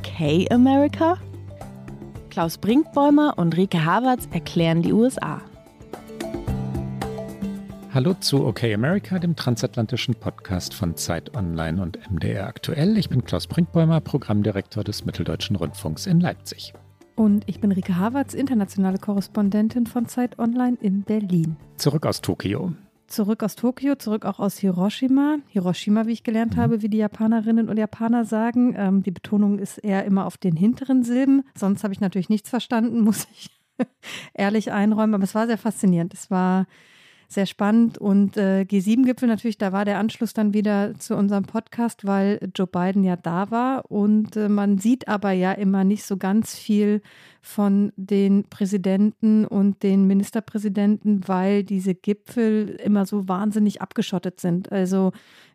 Okay America? Klaus Brinkbäumer und Rike Havertz erklären die USA. Hallo zu OK America, dem transatlantischen Podcast von Zeit Online und MDR aktuell. Ich bin Klaus Brinkbäumer, Programmdirektor des Mitteldeutschen Rundfunks in Leipzig. Und ich bin Rike Havertz, internationale Korrespondentin von Zeit Online in Berlin. Zurück aus Tokio zurück aus Tokio, zurück auch aus Hiroshima. Hiroshima, wie ich gelernt mhm. habe, wie die Japanerinnen und Japaner sagen. Ähm, die Betonung ist eher immer auf den hinteren Silben. Sonst habe ich natürlich nichts verstanden, muss ich ehrlich einräumen. Aber es war sehr faszinierend. Es war sehr spannend. Und äh, G7-Gipfel natürlich, da war der Anschluss dann wieder zu unserem Podcast, weil Joe Biden ja da war. Und äh, man sieht aber ja immer nicht so ganz viel von den Präsidenten und den Ministerpräsidenten, weil diese Gipfel immer so wahnsinnig abgeschottet sind. Also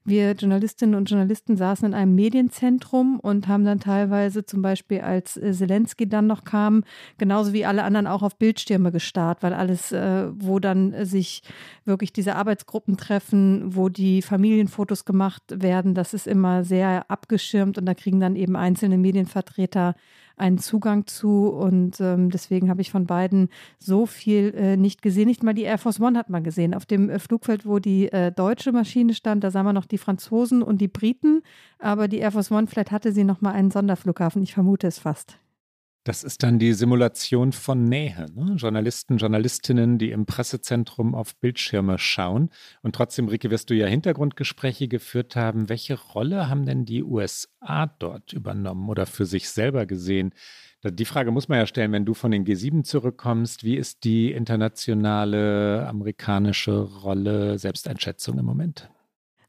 wir Journalistinnen und Journalisten saßen in einem Medienzentrum und haben dann teilweise zum Beispiel, als äh, Zelensky dann noch kam, genauso wie alle anderen auch auf Bildschirme gestarrt, weil alles, äh, wo dann sich wirklich diese Arbeitsgruppen treffen, wo die Familienfotos gemacht werden, das ist immer sehr abgeschirmt und da kriegen dann eben einzelne Medienvertreter einen Zugang zu. Und ähm, deswegen habe ich von beiden so viel äh, nicht gesehen. Nicht mal die Air Force One hat man gesehen. Auf dem äh, Flugfeld, wo die äh, deutsche Maschine stand, da sah man noch die Franzosen und die Briten. Aber die Air Force One, vielleicht hatte sie noch mal einen Sonderflughafen. Ich vermute es fast. Das ist dann die Simulation von Nähe. Ne? Journalisten, Journalistinnen, die im Pressezentrum auf Bildschirme schauen. Und trotzdem, Rike, wirst du ja Hintergrundgespräche geführt haben. Welche Rolle haben denn die USA dort übernommen oder für sich selber gesehen? Die Frage muss man ja stellen, wenn du von den G7 zurückkommst. Wie ist die internationale amerikanische Rolle, Selbsteinschätzung im Moment?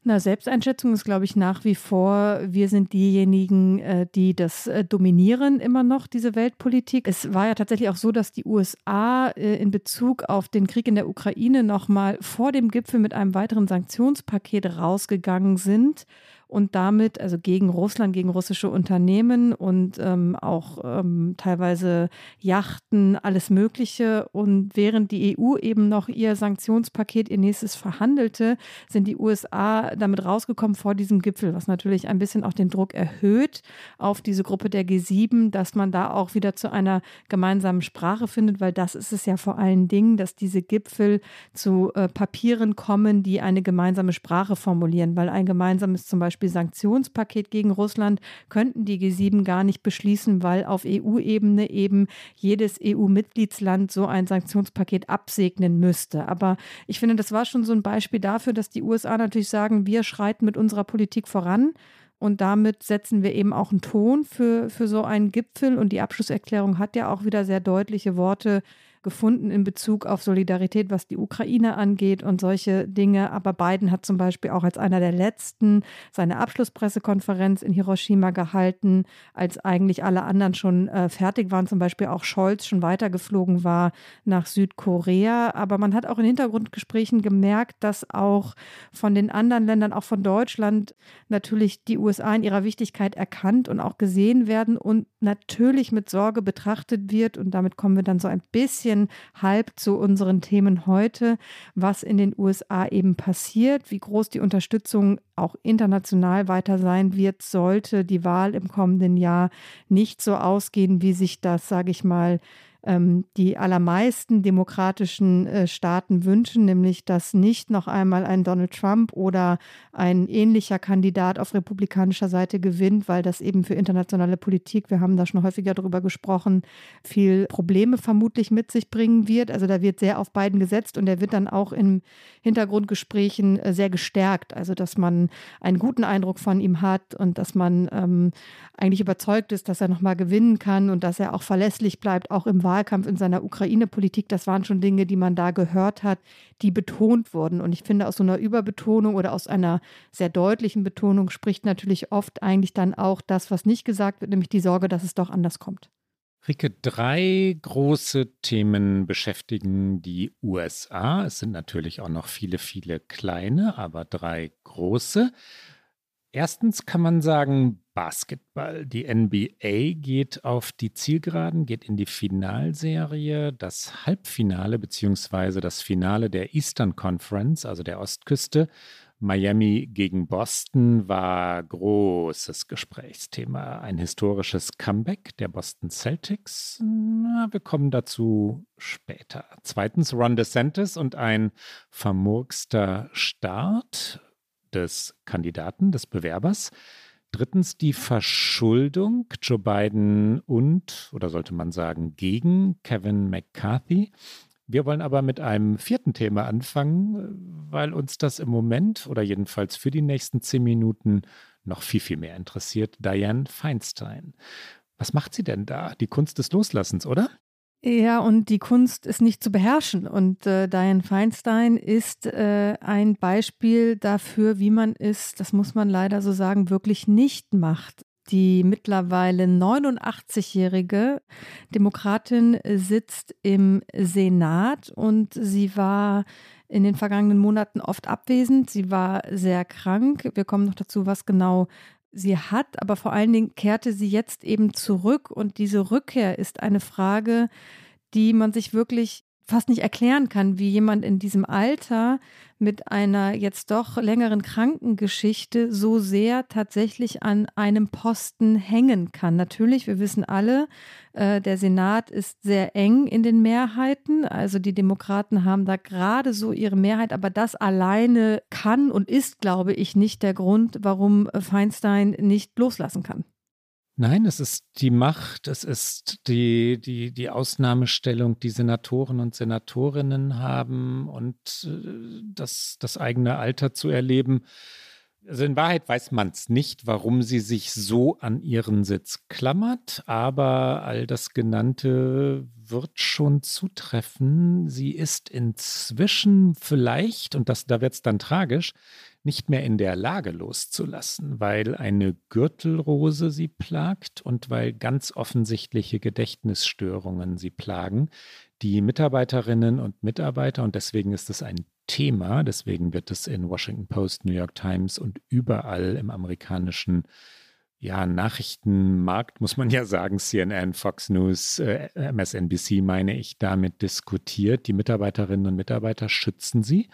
Na, Selbsteinschätzung ist, glaube ich, nach wie vor, wir sind diejenigen, äh, die das äh, dominieren immer noch, diese Weltpolitik. Es war ja tatsächlich auch so, dass die USA äh, in Bezug auf den Krieg in der Ukraine nochmal vor dem Gipfel mit einem weiteren Sanktionspaket rausgegangen sind und damit, also gegen Russland, gegen russische Unternehmen und ähm, auch ähm, teilweise Yachten, alles Mögliche. Und während die EU eben noch ihr Sanktionspaket, ihr nächstes verhandelte, sind die USA damit rausgekommen vor diesem Gipfel, was natürlich ein bisschen auch den Druck erhöht auf diese Gruppe der G7, dass man da auch wieder zu einer gemeinsamen Sprache findet, weil das ist es ja vor allen Dingen, dass diese Gipfel zu äh, Papieren kommen, die eine gemeinsame Sprache formulieren, weil ein gemeinsames zum Beispiel Beispiel Sanktionspaket gegen Russland könnten die G7 gar nicht beschließen, weil auf EU-Ebene eben jedes EU-Mitgliedsland so ein Sanktionspaket absegnen müsste. Aber ich finde, das war schon so ein Beispiel dafür, dass die USA natürlich sagen, wir schreiten mit unserer Politik voran. Und damit setzen wir eben auch einen Ton für, für so einen Gipfel. Und die Abschlusserklärung hat ja auch wieder sehr deutliche Worte gefunden in Bezug auf Solidarität, was die Ukraine angeht und solche Dinge. Aber Biden hat zum Beispiel auch als einer der letzten seine Abschlusspressekonferenz in Hiroshima gehalten, als eigentlich alle anderen schon äh, fertig waren, zum Beispiel auch Scholz schon weitergeflogen war nach Südkorea. Aber man hat auch in Hintergrundgesprächen gemerkt, dass auch von den anderen Ländern, auch von Deutschland, natürlich die USA in ihrer Wichtigkeit erkannt und auch gesehen werden und natürlich mit Sorge betrachtet wird. Und damit kommen wir dann so ein bisschen bisschen halb zu unseren Themen heute, was in den USA eben passiert, wie groß die Unterstützung auch international weiter sein wird, sollte die Wahl im kommenden Jahr nicht so ausgehen, wie sich das, sage ich mal, ähm, die allermeisten demokratischen äh, Staaten wünschen, nämlich dass nicht noch einmal ein Donald Trump oder ein ähnlicher Kandidat auf republikanischer Seite gewinnt, weil das eben für internationale Politik, wir haben da schon häufiger darüber gesprochen, viel Probleme vermutlich mit sich bringen wird. Also da wird sehr auf beiden gesetzt und er wird dann auch in Hintergrundgesprächen äh, sehr gestärkt. Also dass man einen guten Eindruck von ihm hat und dass man ähm, eigentlich überzeugt ist, dass er nochmal gewinnen kann und dass er auch verlässlich bleibt, auch im Wahlkampf. Wahlkampf, in seiner Ukraine-Politik, das waren schon Dinge, die man da gehört hat, die betont wurden. Und ich finde, aus so einer Überbetonung oder aus einer sehr deutlichen Betonung spricht natürlich oft eigentlich dann auch das, was nicht gesagt wird, nämlich die Sorge, dass es doch anders kommt. Rike, drei große Themen beschäftigen die USA. Es sind natürlich auch noch viele, viele kleine, aber drei große. Erstens kann man sagen, Basketball. Die NBA geht auf die Zielgeraden, geht in die Finalserie. Das Halbfinale bzw. das Finale der Eastern Conference, also der Ostküste, Miami gegen Boston war großes Gesprächsthema. Ein historisches Comeback der Boston Celtics. Na, wir kommen dazu später. Zweitens Ron DeSantis und ein vermurkster Start des Kandidaten, des Bewerbers. Drittens die Verschuldung Joe Biden und, oder sollte man sagen, gegen Kevin McCarthy. Wir wollen aber mit einem vierten Thema anfangen, weil uns das im Moment oder jedenfalls für die nächsten zehn Minuten noch viel, viel mehr interessiert. Diane Feinstein. Was macht sie denn da? Die Kunst des Loslassens, oder? Ja, und die Kunst ist nicht zu beherrschen. Und äh, Diane Feinstein ist äh, ein Beispiel dafür, wie man es, das muss man leider so sagen, wirklich nicht macht. Die mittlerweile 89-jährige Demokratin sitzt im Senat und sie war in den vergangenen Monaten oft abwesend. Sie war sehr krank. Wir kommen noch dazu, was genau sie hat, aber vor allen Dingen kehrte sie jetzt eben zurück. Und diese Rückkehr ist eine Frage, die man sich wirklich fast nicht erklären kann, wie jemand in diesem Alter mit einer jetzt doch längeren Krankengeschichte so sehr tatsächlich an einem Posten hängen kann. Natürlich, wir wissen alle, äh, der Senat ist sehr eng in den Mehrheiten. Also die Demokraten haben da gerade so ihre Mehrheit, aber das alleine kann und ist, glaube ich, nicht der Grund, warum Feinstein nicht loslassen kann. Nein, es ist die Macht, es ist die, die, die Ausnahmestellung, die Senatoren und Senatorinnen haben und äh, das, das eigene Alter zu erleben. Also in Wahrheit weiß man es nicht, warum sie sich so an ihren Sitz klammert, aber all das Genannte wird schon zutreffen. Sie ist inzwischen vielleicht, und das, da wird es dann tragisch, nicht mehr in der Lage loszulassen, weil eine Gürtelrose sie plagt und weil ganz offensichtliche Gedächtnisstörungen sie plagen. Die Mitarbeiterinnen und Mitarbeiter, und deswegen ist es ein Thema, deswegen wird es in Washington Post, New York Times und überall im amerikanischen ja, Nachrichtenmarkt, muss man ja sagen, CNN, Fox News, äh, MSNBC meine ich, damit diskutiert. Die Mitarbeiterinnen und Mitarbeiter schützen sie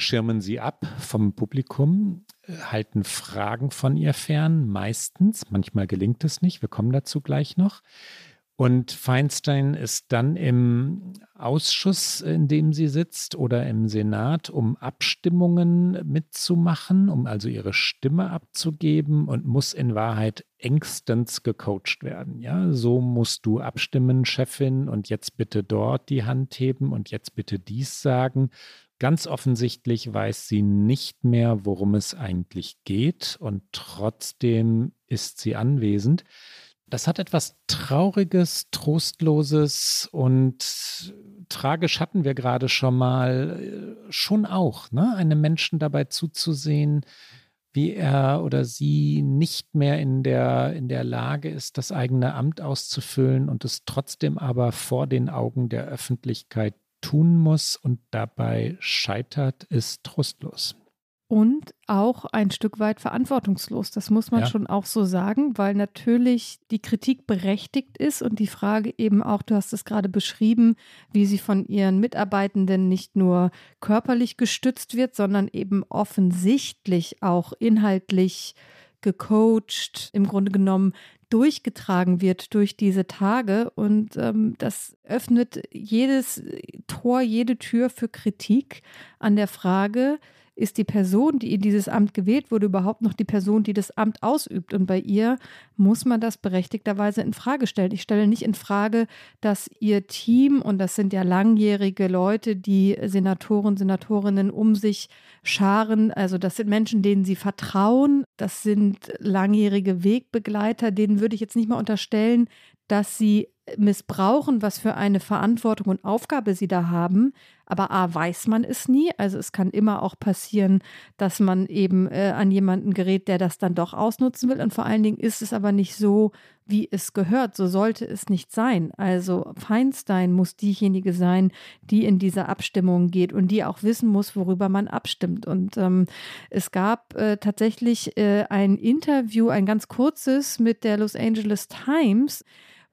schirmen sie ab vom Publikum, äh, halten Fragen von ihr fern, meistens. Manchmal gelingt es nicht, wir kommen dazu gleich noch. Und Feinstein ist dann im Ausschuss, in dem sie sitzt, oder im Senat, um Abstimmungen mitzumachen, um also ihre Stimme abzugeben und muss in Wahrheit engstens gecoacht werden. Ja, so musst du abstimmen, Chefin, und jetzt bitte dort die Hand heben und jetzt bitte dies sagen. Ganz offensichtlich weiß sie nicht mehr, worum es eigentlich geht und trotzdem ist sie anwesend. Das hat etwas Trauriges, Trostloses und tragisch hatten wir gerade schon mal, äh, schon auch, ne? einem Menschen dabei zuzusehen, wie er oder sie nicht mehr in der, in der Lage ist, das eigene Amt auszufüllen und es trotzdem aber vor den Augen der Öffentlichkeit tun muss und dabei scheitert, ist trostlos. Und auch ein Stück weit verantwortungslos. Das muss man ja. schon auch so sagen, weil natürlich die Kritik berechtigt ist und die Frage eben auch, du hast es gerade beschrieben, wie sie von ihren Mitarbeitenden nicht nur körperlich gestützt wird, sondern eben offensichtlich auch inhaltlich gecoacht, im Grunde genommen durchgetragen wird durch diese Tage. Und ähm, das öffnet jedes Tor, jede Tür für Kritik an der Frage, ist die Person, die in dieses Amt gewählt wurde, überhaupt noch die Person, die das Amt ausübt? Und bei ihr muss man das berechtigterweise in Frage stellen. Ich stelle nicht in Frage, dass ihr Team, und das sind ja langjährige Leute, die Senatoren, Senatorinnen um sich scharen, also das sind Menschen, denen sie vertrauen, das sind langjährige Wegbegleiter, denen würde ich jetzt nicht mal unterstellen, dass sie missbrauchen, was für eine Verantwortung und Aufgabe sie da haben. Aber A, weiß man es nie. Also es kann immer auch passieren, dass man eben äh, an jemanden gerät, der das dann doch ausnutzen will. Und vor allen Dingen ist es aber nicht so, wie es gehört. So sollte es nicht sein. Also Feinstein muss diejenige sein, die in diese Abstimmung geht und die auch wissen muss, worüber man abstimmt. Und ähm, es gab äh, tatsächlich äh, ein Interview, ein ganz kurzes mit der Los Angeles Times,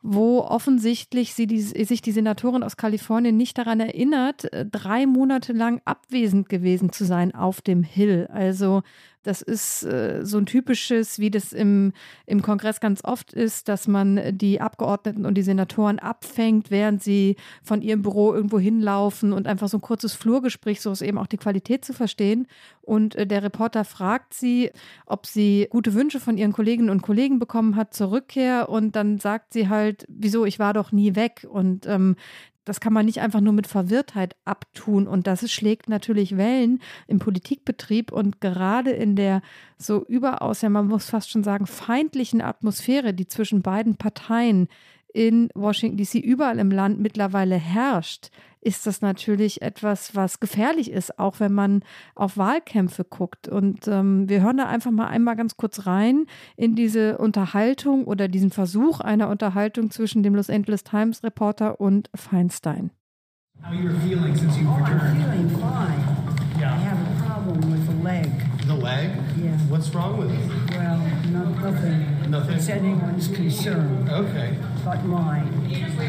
wo offensichtlich sie die, sich die Senatorin aus Kalifornien nicht daran erinnert, äh, drei Monate lang abwesend gewesen zu sein auf dem Hill. Also das ist äh, so ein typisches, wie das im, im Kongress ganz oft ist, dass man die Abgeordneten und die Senatoren abfängt, während sie von ihrem Büro irgendwo hinlaufen und einfach so ein kurzes Flurgespräch, so ist eben auch die Qualität zu verstehen. Und äh, der Reporter fragt sie, ob sie gute Wünsche von ihren Kolleginnen und Kollegen bekommen hat zur Rückkehr. Und dann sagt sie halt, wieso, ich war doch nie weg. Und ähm, das kann man nicht einfach nur mit Verwirrtheit abtun. Und das schlägt natürlich Wellen im Politikbetrieb und gerade in der so überaus, ja, man muss fast schon sagen, feindlichen Atmosphäre, die zwischen beiden Parteien in Washington DC überall im Land mittlerweile herrscht, ist das natürlich etwas, was gefährlich ist, auch wenn man auf Wahlkämpfe guckt. Und ähm, wir hören da einfach mal einmal ganz kurz rein in diese Unterhaltung oder diesen Versuch einer Unterhaltung zwischen dem Los Angeles Times Reporter und Feinstein. How are you feeling since you've oh, returned? I'm feeling fine. Yeah. I have a problem with the leg. The leg? Yeah. What's wrong with it? Well, not, nothing. Nothing? It's anyone's concern. Okay. But mine.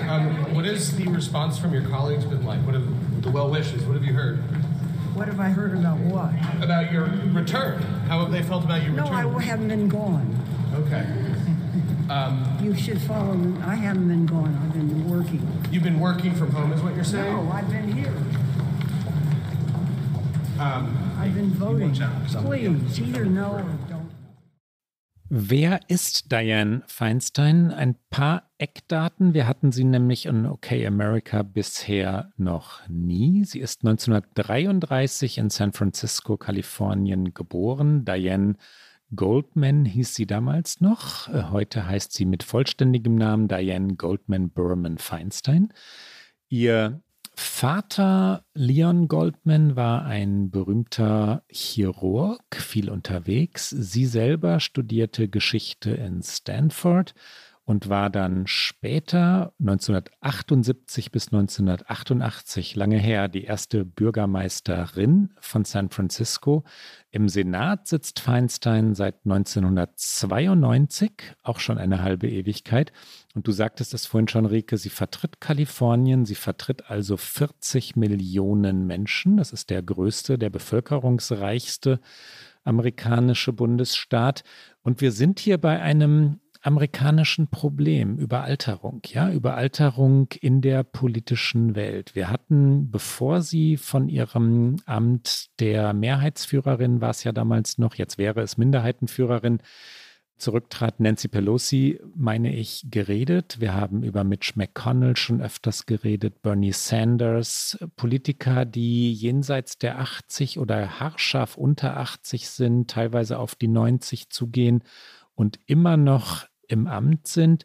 Um, what has the response from your colleagues been like? What have the well wishes? What have you heard? What have I heard about what? About your return. How have they felt about your no, return? No, I haven't been gone. Okay. Um, you should follow me. I haven't been gone. I've been working. You've been working from home, is what you're saying? No, I've been here. Um, I've been voting. Please, either no or don't. Wer ist Diane Feinstein? Ein paar Eckdaten. Wir hatten sie nämlich in OK America bisher noch nie. Sie ist 1933 in San Francisco, Kalifornien geboren. Diane Goldman hieß sie damals noch. Äh, heute heißt sie mit vollständigem Namen Diane Goldman Berman Feinstein. Ihr Vater Leon Goldman war ein berühmter Chirurg, viel unterwegs. Sie selber studierte Geschichte in Stanford und war dann später 1978 bis 1988, lange her, die erste Bürgermeisterin von San Francisco. Im Senat sitzt Feinstein seit 1992, auch schon eine halbe Ewigkeit. Und du sagtest es vorhin schon, Rike, sie vertritt Kalifornien, sie vertritt also 40 Millionen Menschen. Das ist der größte, der bevölkerungsreichste amerikanische Bundesstaat. Und wir sind hier bei einem amerikanischen Problem, Überalterung, ja, Überalterung in der politischen Welt. Wir hatten, bevor sie von ihrem Amt der Mehrheitsführerin war es ja damals noch, jetzt wäre es Minderheitenführerin, zurücktrat Nancy Pelosi, meine ich, geredet. Wir haben über Mitch McConnell schon öfters geredet, Bernie Sanders, Politiker, die jenseits der 80 oder haarscharf unter 80 sind, teilweise auf die 90 zugehen und immer noch im Amt sind.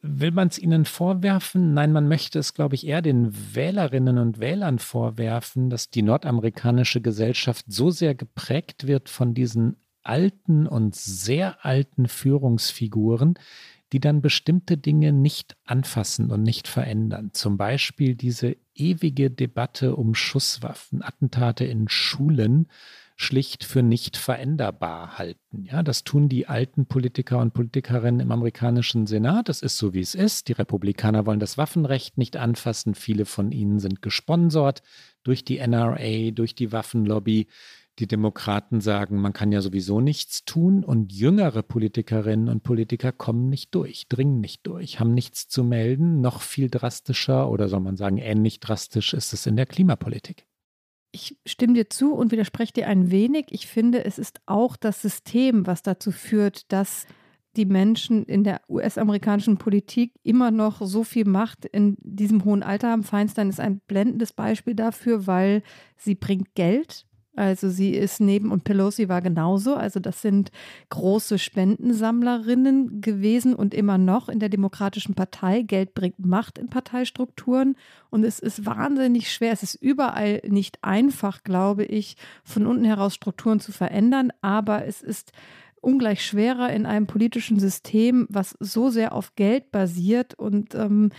Will man es ihnen vorwerfen? Nein, man möchte es, glaube ich, eher den Wählerinnen und Wählern vorwerfen, dass die nordamerikanische Gesellschaft so sehr geprägt wird von diesen alten und sehr alten Führungsfiguren, die dann bestimmte Dinge nicht anfassen und nicht verändern. Zum Beispiel diese ewige Debatte um Schusswaffen, Attentate in Schulen, schlicht für nicht veränderbar halten. Ja, das tun die alten Politiker und Politikerinnen im amerikanischen Senat. Das ist so, wie es ist. Die Republikaner wollen das Waffenrecht nicht anfassen. Viele von ihnen sind gesponsert durch die NRA, durch die Waffenlobby. Die Demokraten sagen, man kann ja sowieso nichts tun und jüngere Politikerinnen und Politiker kommen nicht durch, dringen nicht durch, haben nichts zu melden. Noch viel drastischer oder soll man sagen, ähnlich drastisch ist es in der Klimapolitik. Ich stimme dir zu und widerspreche dir ein wenig. Ich finde, es ist auch das System, was dazu führt, dass die Menschen in der US-amerikanischen Politik immer noch so viel Macht in diesem hohen Alter haben. Feinstein ist ein blendendes Beispiel dafür, weil sie bringt Geld also sie ist neben und Pelosi war genauso. Also das sind große Spendensammlerinnen gewesen und immer noch in der Demokratischen Partei. Geld bringt Macht in Parteistrukturen und es ist wahnsinnig schwer. Es ist überall nicht einfach, glaube ich, von unten heraus Strukturen zu verändern. Aber es ist ungleich schwerer in einem politischen System, was so sehr auf Geld basiert. Und ähm,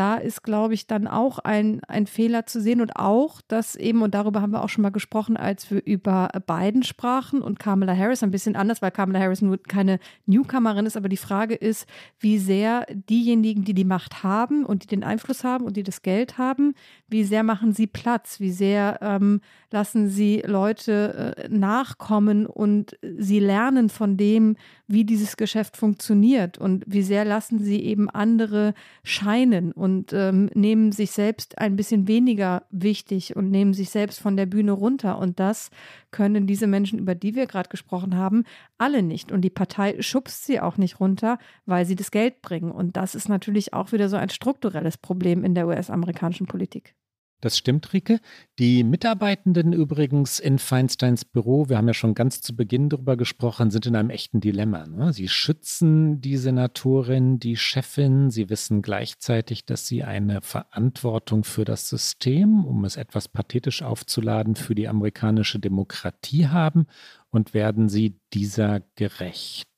da ist, glaube ich, dann auch ein, ein Fehler zu sehen und auch, dass eben, und darüber haben wir auch schon mal gesprochen, als wir über Biden sprachen und Kamala Harris ein bisschen anders, weil Kamala Harris nur keine Newcomerin ist, aber die Frage ist, wie sehr diejenigen, die die Macht haben und die den Einfluss haben und die das Geld haben, wie sehr machen sie Platz, wie sehr ähm, lassen sie Leute äh, nachkommen und sie lernen von dem, wie dieses Geschäft funktioniert und wie sehr lassen sie eben andere scheinen und ähm, nehmen sich selbst ein bisschen weniger wichtig und nehmen sich selbst von der Bühne runter. Und das können diese Menschen, über die wir gerade gesprochen haben, alle nicht. Und die Partei schubst sie auch nicht runter, weil sie das Geld bringen. Und das ist natürlich auch wieder so ein strukturelles Problem in der US-amerikanischen Politik. Das stimmt, Rike. Die Mitarbeitenden übrigens in Feinsteins Büro, wir haben ja schon ganz zu Beginn darüber gesprochen, sind in einem echten Dilemma. Ne? Sie schützen die Senatorin, die Chefin. Sie wissen gleichzeitig, dass sie eine Verantwortung für das System, um es etwas pathetisch aufzuladen, für die amerikanische Demokratie haben und werden sie dieser gerecht.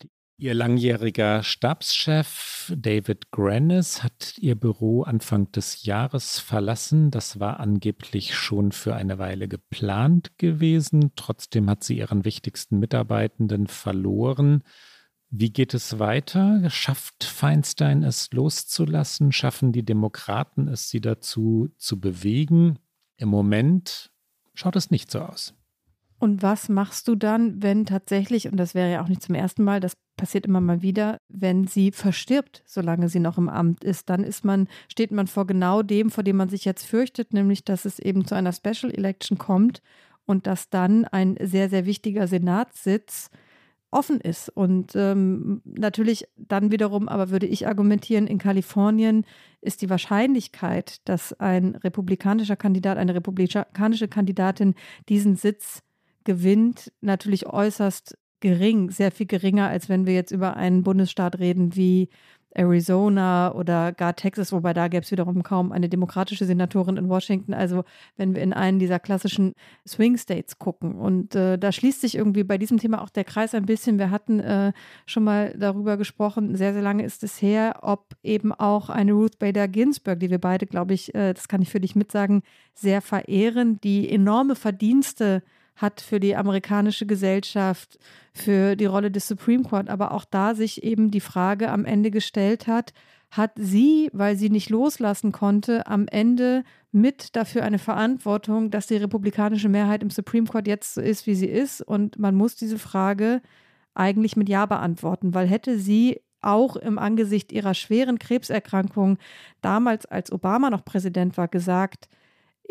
Ihr langjähriger Stabschef David Grannis hat ihr Büro Anfang des Jahres verlassen. Das war angeblich schon für eine Weile geplant gewesen. Trotzdem hat sie ihren wichtigsten Mitarbeitenden verloren. Wie geht es weiter? Schafft Feinstein es loszulassen? Schaffen die Demokraten es, sie dazu zu bewegen? Im Moment schaut es nicht so aus. Und was machst du dann, wenn tatsächlich, und das wäre ja auch nicht zum ersten Mal, das passiert immer mal wieder, wenn sie verstirbt, solange sie noch im Amt ist, dann ist man, steht man vor genau dem, vor dem man sich jetzt fürchtet, nämlich dass es eben zu einer Special Election kommt und dass dann ein sehr, sehr wichtiger Senatssitz offen ist. Und ähm, natürlich dann wiederum, aber würde ich argumentieren, in Kalifornien ist die Wahrscheinlichkeit, dass ein republikanischer Kandidat, eine republikanische Kandidatin diesen Sitz gewinnt, natürlich äußerst gering, sehr viel geringer, als wenn wir jetzt über einen Bundesstaat reden wie Arizona oder gar Texas, wobei da gäbe es wiederum kaum eine demokratische Senatorin in Washington. Also wenn wir in einen dieser klassischen Swing States gucken. Und äh, da schließt sich irgendwie bei diesem Thema auch der Kreis ein bisschen. Wir hatten äh, schon mal darüber gesprochen, sehr, sehr lange ist es her, ob eben auch eine Ruth Bader Ginsburg, die wir beide, glaube ich, äh, das kann ich für dich mitsagen, sehr verehren, die enorme Verdienste hat für die amerikanische Gesellschaft, für die Rolle des Supreme Court, aber auch da sich eben die Frage am Ende gestellt hat, hat sie, weil sie nicht loslassen konnte, am Ende mit dafür eine Verantwortung, dass die republikanische Mehrheit im Supreme Court jetzt so ist, wie sie ist. Und man muss diese Frage eigentlich mit Ja beantworten, weil hätte sie auch im Angesicht ihrer schweren Krebserkrankung damals, als Obama noch Präsident war, gesagt,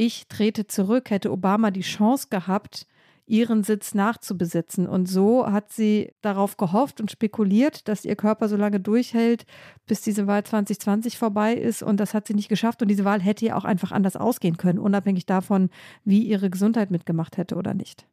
ich trete zurück, hätte Obama die Chance gehabt, ihren Sitz nachzubesetzen. Und so hat sie darauf gehofft und spekuliert, dass ihr Körper so lange durchhält, bis diese Wahl 2020 vorbei ist. Und das hat sie nicht geschafft. Und diese Wahl hätte ja auch einfach anders ausgehen können, unabhängig davon, wie ihre Gesundheit mitgemacht hätte oder nicht.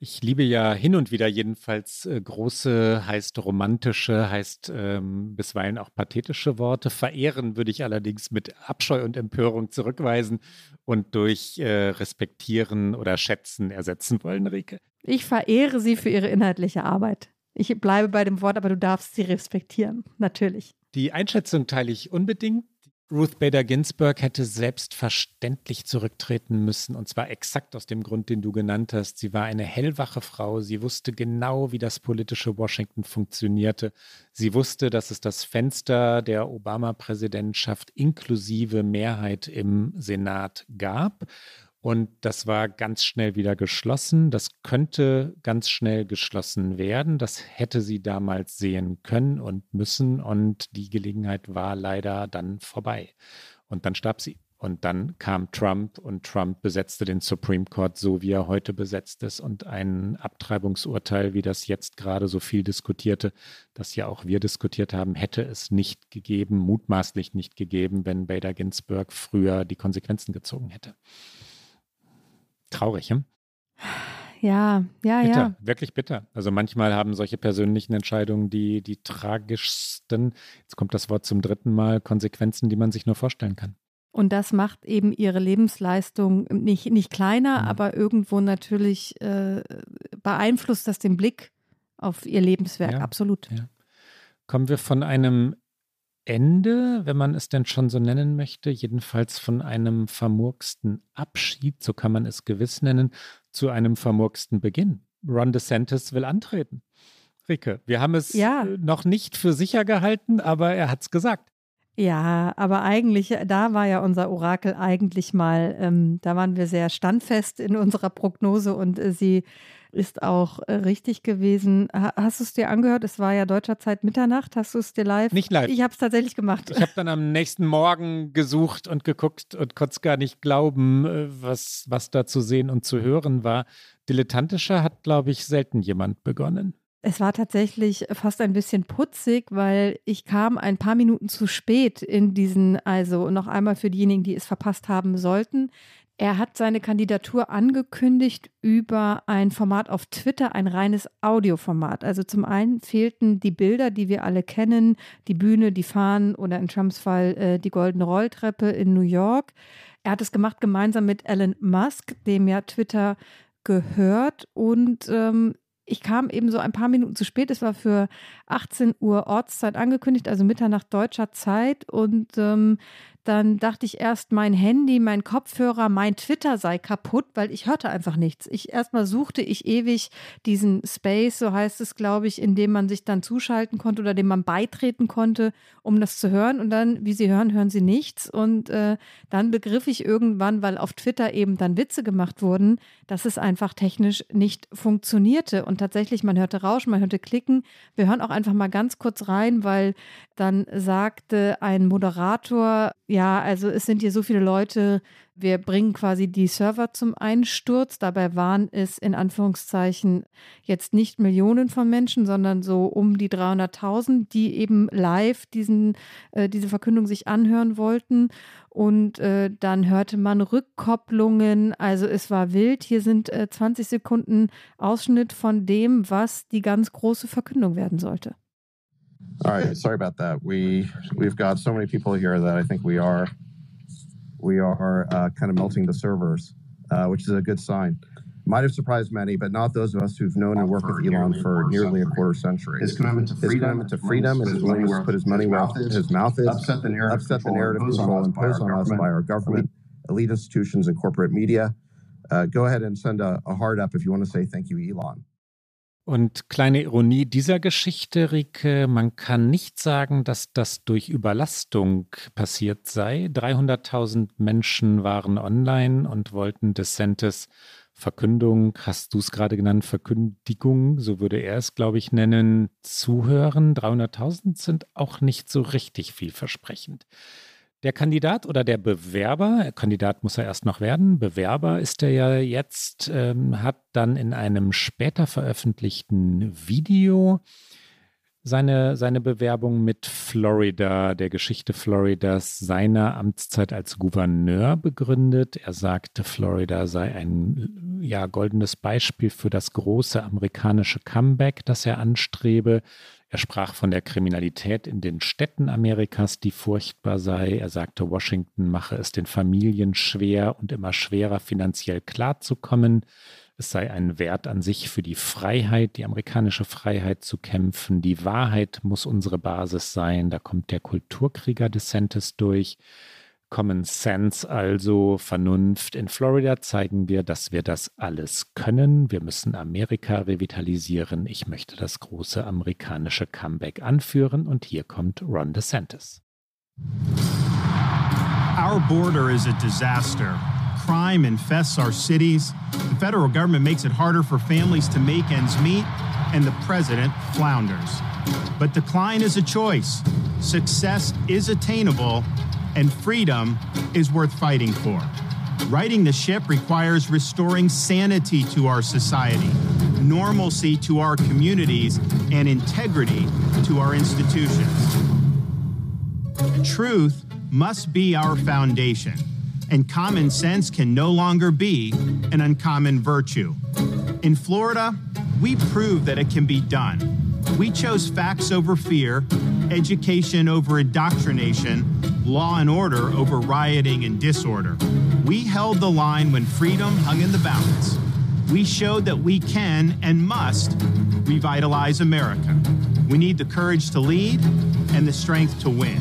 Ich liebe ja hin und wieder jedenfalls äh, große, heißt romantische, heißt ähm, bisweilen auch pathetische Worte. Verehren würde ich allerdings mit Abscheu und Empörung zurückweisen und durch äh, respektieren oder schätzen ersetzen wollen, Rike. Ich verehre sie für ihre inhaltliche Arbeit. Ich bleibe bei dem Wort, aber du darfst sie respektieren, natürlich. Die Einschätzung teile ich unbedingt. Ruth Bader Ginsburg hätte selbstverständlich zurücktreten müssen, und zwar exakt aus dem Grund, den du genannt hast. Sie war eine hellwache Frau, sie wusste genau, wie das politische Washington funktionierte. Sie wusste, dass es das Fenster der Obama-Präsidentschaft inklusive Mehrheit im Senat gab. Und das war ganz schnell wieder geschlossen. Das könnte ganz schnell geschlossen werden. Das hätte sie damals sehen können und müssen. Und die Gelegenheit war leider dann vorbei. Und dann starb sie. Und dann kam Trump und Trump besetzte den Supreme Court so, wie er heute besetzt ist. Und ein Abtreibungsurteil, wie das jetzt gerade so viel diskutierte, das ja auch wir diskutiert haben, hätte es nicht gegeben, mutmaßlich nicht gegeben, wenn Bader Ginsburg früher die Konsequenzen gezogen hätte. Traurig, hm? Ja, ja, bitter, ja. Wirklich bitter. Also manchmal haben solche persönlichen Entscheidungen die, die tragischsten, jetzt kommt das Wort zum dritten Mal, Konsequenzen, die man sich nur vorstellen kann. Und das macht eben ihre Lebensleistung nicht, nicht kleiner, mhm. aber irgendwo natürlich äh, beeinflusst das den Blick auf ihr Lebenswerk, ja. absolut. Ja. Kommen wir von einem Ende, wenn man es denn schon so nennen möchte, jedenfalls von einem vermurksten Abschied, so kann man es gewiss nennen, zu einem vermurksten Beginn. Ron DeSantis will antreten. Rike, wir haben es ja. noch nicht für sicher gehalten, aber er hat es gesagt. Ja, aber eigentlich, da war ja unser Orakel eigentlich mal, ähm, da waren wir sehr standfest in unserer Prognose und äh, sie ist auch äh, richtig gewesen. Ha hast du es dir angehört? Es war ja deutscher Zeit Mitternacht. Hast du es dir live? Nicht live. Ich habe es tatsächlich gemacht. Ich habe dann am nächsten Morgen gesucht und geguckt und konnte es gar nicht glauben, äh, was, was da zu sehen und zu hören war. Dilettantischer hat, glaube ich, selten jemand begonnen. Es war tatsächlich fast ein bisschen putzig, weil ich kam ein paar Minuten zu spät in diesen, also noch einmal für diejenigen, die es verpasst haben sollten. Er hat seine Kandidatur angekündigt über ein Format auf Twitter, ein reines Audioformat. Also zum einen fehlten die Bilder, die wir alle kennen, die Bühne, die Fahnen oder in Trumps Fall äh, die goldene Rolltreppe in New York. Er hat es gemacht gemeinsam mit Elon Musk, dem ja Twitter gehört. Und ähm, ich kam eben so ein paar Minuten zu spät. Es war für 18 Uhr Ortszeit angekündigt, also Mitternacht deutscher Zeit. Und ähm, dann dachte ich erst, mein Handy, mein Kopfhörer, mein Twitter sei kaputt, weil ich hörte einfach nichts. Ich erstmal suchte ich ewig diesen Space, so heißt es, glaube ich, in dem man sich dann zuschalten konnte oder dem man beitreten konnte, um das zu hören. Und dann, wie Sie hören, hören Sie nichts. Und äh, dann begriff ich irgendwann, weil auf Twitter eben dann Witze gemacht wurden, dass es einfach technisch nicht funktionierte. Und tatsächlich, man hörte Rauschen, man hörte Klicken. Wir hören auch einfach mal ganz kurz rein, weil dann sagte ein Moderator, ja, also es sind hier so viele Leute, wir bringen quasi die Server zum Einsturz. Dabei waren es in Anführungszeichen jetzt nicht Millionen von Menschen, sondern so um die 300.000, die eben live diesen, äh, diese Verkündung sich anhören wollten. Und äh, dann hörte man Rückkopplungen. Also es war wild. Hier sind äh, 20 Sekunden Ausschnitt von dem, was die ganz große Verkündung werden sollte. All right, sorry about that. We we've got so many people here that I think we are we are uh, kind of melting the servers, uh, which is a good sign. Might have surprised many, but not those of us who've known and worked with Elon for nearly a quarter century. His commitment to freedom, his commitment to freedom and his willingness to put his money where his mouth is, upset the narrative, upset the narrative control imposed on us by our government, elite institutions, and corporate media. Uh, go ahead and send a, a heart up if you want to say thank you, Elon. Und kleine Ironie dieser Geschichte, Rike, man kann nicht sagen, dass das durch Überlastung passiert sei. 300.000 Menschen waren online und wollten DeSantis Verkündung, hast du es gerade genannt, Verkündigung, so würde er es, glaube ich, nennen, zuhören. 300.000 sind auch nicht so richtig vielversprechend. Der Kandidat oder der Bewerber, Kandidat muss er erst noch werden, Bewerber ist er ja jetzt, ähm, hat dann in einem später veröffentlichten Video seine, seine Bewerbung mit Florida, der Geschichte Floridas, seiner Amtszeit als Gouverneur begründet. Er sagte, Florida sei ein ja, goldenes Beispiel für das große amerikanische Comeback, das er anstrebe. Er sprach von der Kriminalität in den Städten Amerikas, die furchtbar sei. Er sagte, Washington mache es den Familien schwer und immer schwerer finanziell klarzukommen. Es sei ein Wert an sich für die Freiheit, die amerikanische Freiheit zu kämpfen. Die Wahrheit muss unsere Basis sein. Da kommt der Kulturkrieger DeSantis durch. Common Sense, also Vernunft. In Florida zeigen wir, dass wir das alles können. Wir müssen Amerika revitalisieren. Ich möchte das große amerikanische Comeback anführen und hier kommt Ron DeSantis. Our border is a disaster. Crime infests our cities. The federal government makes it harder for families to make ends meet, and the president flounders. But decline is a choice. Success is attainable and freedom is worth fighting for. Righting the ship requires restoring sanity to our society, normalcy to our communities, and integrity to our institutions. Truth must be our foundation, and common sense can no longer be an uncommon virtue. In Florida, we prove that it can be done. We chose facts over fear, education over indoctrination, law and order over rioting and disorder. We held the line when freedom hung in the balance. we showed that we can and must revitalize America. We need the courage to lead and the strength to win.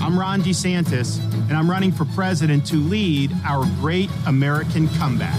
I'm Ron DeSantis, and I'm running for president to lead our great American comeback.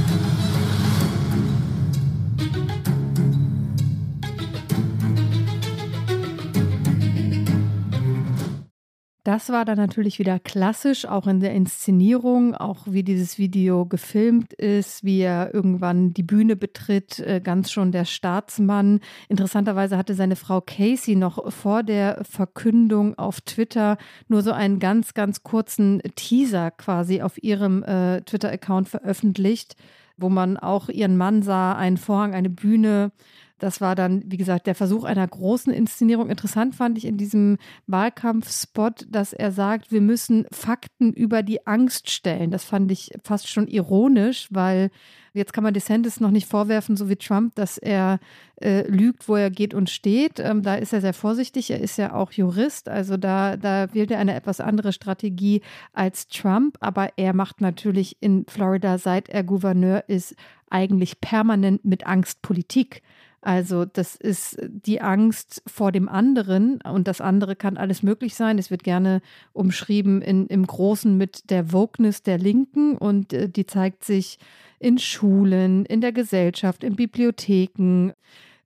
Das war dann natürlich wieder klassisch, auch in der Inszenierung, auch wie dieses Video gefilmt ist, wie er irgendwann die Bühne betritt, äh, ganz schon der Staatsmann. Interessanterweise hatte seine Frau Casey noch vor der Verkündung auf Twitter nur so einen ganz, ganz kurzen Teaser quasi auf ihrem äh, Twitter-Account veröffentlicht, wo man auch ihren Mann sah, einen Vorhang, eine Bühne das war dann, wie gesagt, der Versuch einer großen Inszenierung. Interessant fand ich in diesem Wahlkampfspot, dass er sagt, wir müssen Fakten über die Angst stellen. Das fand ich fast schon ironisch, weil jetzt kann man DeSantis noch nicht vorwerfen, so wie Trump, dass er äh, lügt, wo er geht und steht. Ähm, da ist er sehr vorsichtig. Er ist ja auch Jurist, also da, da wählt er eine etwas andere Strategie als Trump. Aber er macht natürlich in Florida, seit er Gouverneur ist, eigentlich permanent mit Angst Politik. Also das ist die Angst vor dem anderen und das andere kann alles möglich sein. Es wird gerne umschrieben in, im Großen mit der Wokeness der Linken und äh, die zeigt sich in Schulen, in der Gesellschaft, in Bibliotheken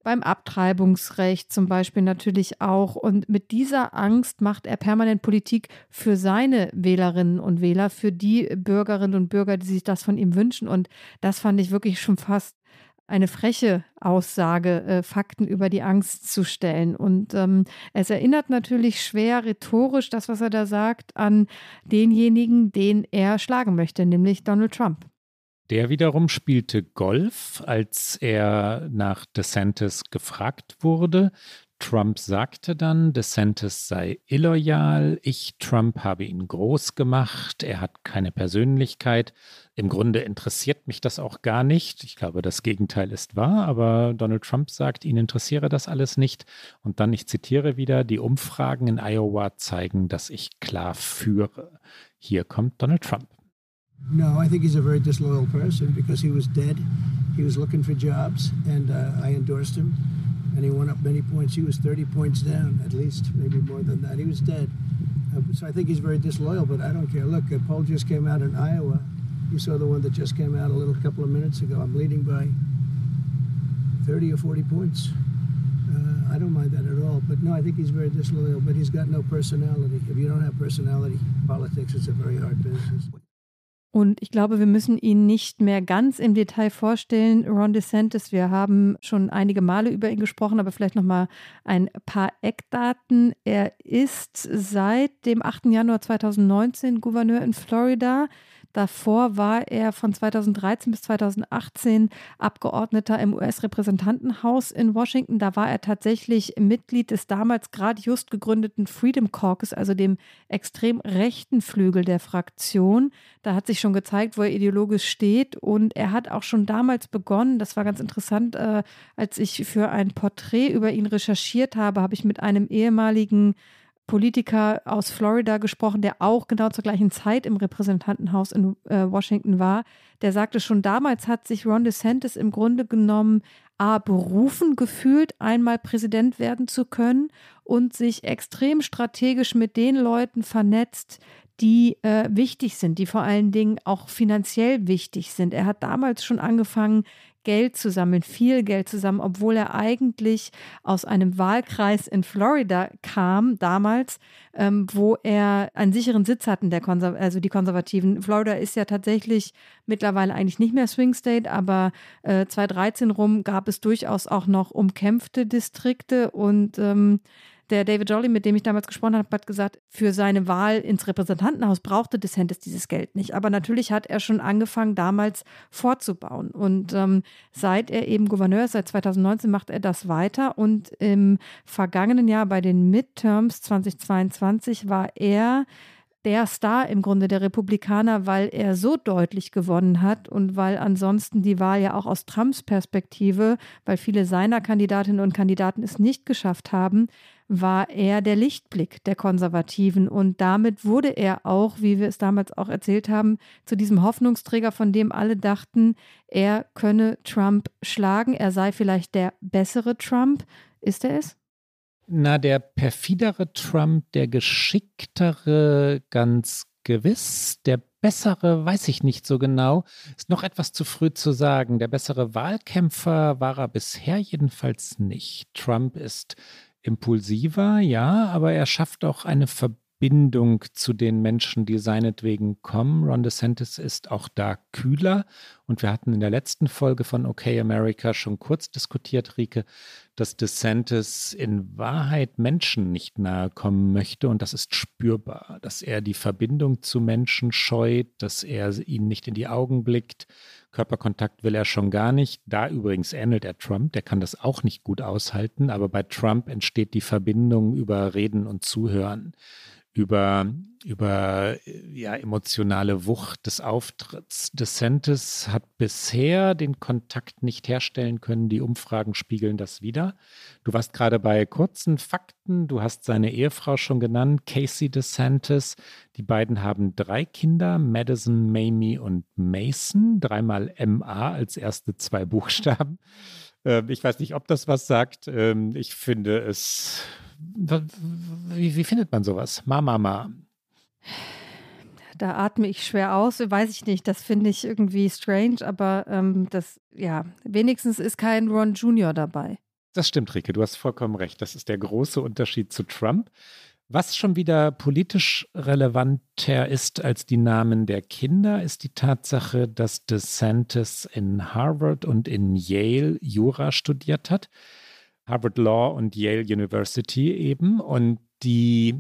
beim Abtreibungsrecht zum Beispiel natürlich auch. Und mit dieser Angst macht er permanent Politik für seine Wählerinnen und Wähler, für die Bürgerinnen und Bürger, die sich das von ihm wünschen. Und das fand ich wirklich schon fast eine freche Aussage, äh, Fakten über die Angst zu stellen. Und ähm, es erinnert natürlich schwer rhetorisch, das, was er da sagt, an denjenigen, den er schlagen möchte, nämlich Donald Trump. Der wiederum spielte Golf, als er nach DeSantis gefragt wurde. Trump sagte dann, DeSantis sei illoyal, ich, Trump, habe ihn groß gemacht, er hat keine Persönlichkeit. Im Grunde interessiert mich das auch gar nicht. Ich glaube, das Gegenteil ist wahr, aber Donald Trump sagt, ihn interessiere das alles nicht. Und dann, ich zitiere wieder, die Umfragen in Iowa zeigen, dass ich klar führe. Hier kommt Donald Trump. No, I think he's a very disloyal person because he was dead. He was looking for jobs and uh, I endorsed him. And he went up many points. He was 30 points down, at least, maybe more than that. He was dead. Uh, so I think he's very disloyal, but I don't care. Look, a poll just came out in Iowa. You saw the one that just came out a little couple of minutes ago. I'm leading by 30 or 40 points. Uh, I don't mind that at all. But no, I think he's very disloyal, but he's got no personality. If you don't have personality, politics is a very hard business. Und ich glaube, wir müssen ihn nicht mehr ganz im Detail vorstellen, Ron DeSantis. Wir haben schon einige Male über ihn gesprochen, aber vielleicht noch mal ein paar Eckdaten. Er ist seit dem 8. Januar 2019 Gouverneur in Florida. Davor war er von 2013 bis 2018 Abgeordneter im US-Repräsentantenhaus in Washington. Da war er tatsächlich Mitglied des damals gerade just gegründeten Freedom Caucus, also dem extrem rechten Flügel der Fraktion. Da hat sich schon gezeigt, wo er ideologisch steht. Und er hat auch schon damals begonnen, das war ganz interessant, äh, als ich für ein Porträt über ihn recherchiert habe, habe ich mit einem ehemaligen Politiker aus Florida gesprochen, der auch genau zur gleichen Zeit im Repräsentantenhaus in äh, Washington war. Der sagte, schon damals hat sich Ron DeSantis im Grunde genommen A, berufen gefühlt, einmal Präsident werden zu können und sich extrem strategisch mit den Leuten vernetzt, die äh, wichtig sind, die vor allen Dingen auch finanziell wichtig sind. Er hat damals schon angefangen, Geld zu sammeln, viel Geld zusammen, obwohl er eigentlich aus einem Wahlkreis in Florida kam, damals, ähm, wo er einen sicheren Sitz hatten, der Konser also die Konservativen. Florida ist ja tatsächlich mittlerweile eigentlich nicht mehr Swing State, aber äh, 2013 rum gab es durchaus auch noch umkämpfte Distrikte und ähm, der David Jolly, mit dem ich damals gesprochen habe, hat gesagt, für seine Wahl ins Repräsentantenhaus brauchte DeSantis dieses Geld nicht. Aber natürlich hat er schon angefangen, damals vorzubauen. Und ähm, seit er eben Gouverneur ist, seit 2019, macht er das weiter. Und im vergangenen Jahr bei den Midterms 2022 war er der Star im Grunde der Republikaner, weil er so deutlich gewonnen hat und weil ansonsten die Wahl ja auch aus Trumps Perspektive, weil viele seiner Kandidatinnen und Kandidaten es nicht geschafft haben, war er der Lichtblick der Konservativen. Und damit wurde er auch, wie wir es damals auch erzählt haben, zu diesem Hoffnungsträger, von dem alle dachten, er könne Trump schlagen. Er sei vielleicht der bessere Trump. Ist er es? Na, der perfidere Trump, der geschicktere, ganz gewiss. Der bessere, weiß ich nicht so genau. Ist noch etwas zu früh zu sagen. Der bessere Wahlkämpfer war er bisher jedenfalls nicht. Trump ist impulsiver, ja, aber er schafft auch eine Verbindung zu den Menschen, die seinetwegen kommen. Ron DeSantis ist auch da kühler. Und wir hatten in der letzten Folge von OK America schon kurz diskutiert, Rike, dass DeSantis in Wahrheit Menschen nicht nahe kommen möchte. Und das ist spürbar, dass er die Verbindung zu Menschen scheut, dass er ihnen nicht in die Augen blickt Körperkontakt will er schon gar nicht. Da übrigens ähnelt er Trump, der kann das auch nicht gut aushalten, aber bei Trump entsteht die Verbindung über Reden und Zuhören über, über ja, emotionale Wucht des Auftritts. DeSantis hat bisher den Kontakt nicht herstellen können. Die Umfragen spiegeln das wieder. Du warst gerade bei kurzen Fakten. Du hast seine Ehefrau schon genannt, Casey DeSantis. Die beiden haben drei Kinder, Madison, Mamie und Mason. Dreimal MA als erste zwei Buchstaben. Ähm, ich weiß nicht, ob das was sagt. Ähm, ich finde es wie, wie findet man sowas? Mama, ma. Da atme ich schwer aus, weiß ich nicht. Das finde ich irgendwie strange, aber ähm, das, ja, wenigstens ist kein Ron Jr. dabei. Das stimmt, Rike, du hast vollkommen recht. Das ist der große Unterschied zu Trump. Was schon wieder politisch relevanter ist als die Namen der Kinder, ist die Tatsache, dass DeSantis in Harvard und in Yale Jura studiert hat. Harvard Law und Yale University eben. Und die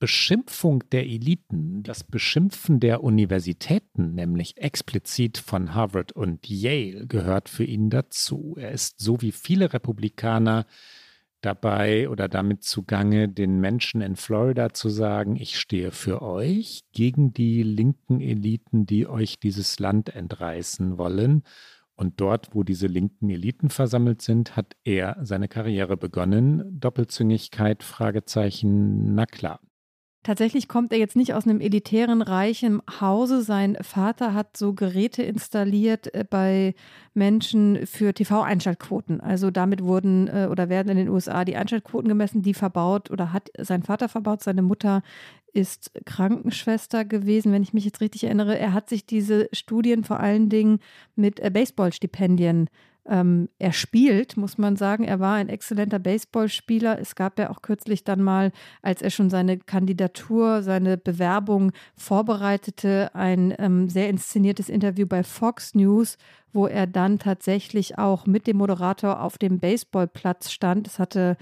Beschimpfung der Eliten, das Beschimpfen der Universitäten, nämlich explizit von Harvard und Yale, gehört für ihn dazu. Er ist so wie viele Republikaner dabei oder damit zugange, den Menschen in Florida zu sagen, ich stehe für euch gegen die linken Eliten, die euch dieses Land entreißen wollen. Und dort, wo diese linken Eliten versammelt sind, hat er seine Karriere begonnen. Doppelzüngigkeit, Fragezeichen, na klar. Tatsächlich kommt er jetzt nicht aus einem elitären, reichen Hause. Sein Vater hat so Geräte installiert äh, bei Menschen für TV-Einschaltquoten. Also damit wurden äh, oder werden in den USA die Einschaltquoten gemessen, die verbaut oder hat sein Vater verbaut. Seine Mutter ist Krankenschwester gewesen, wenn ich mich jetzt richtig erinnere. Er hat sich diese Studien vor allen Dingen mit äh, Baseballstipendien ähm, er spielt, muss man sagen. Er war ein exzellenter Baseballspieler. Es gab ja auch kürzlich dann mal, als er schon seine Kandidatur, seine Bewerbung vorbereitete, ein ähm, sehr inszeniertes Interview bei Fox News, wo er dann tatsächlich auch mit dem Moderator auf dem Baseballplatz stand. Es hatte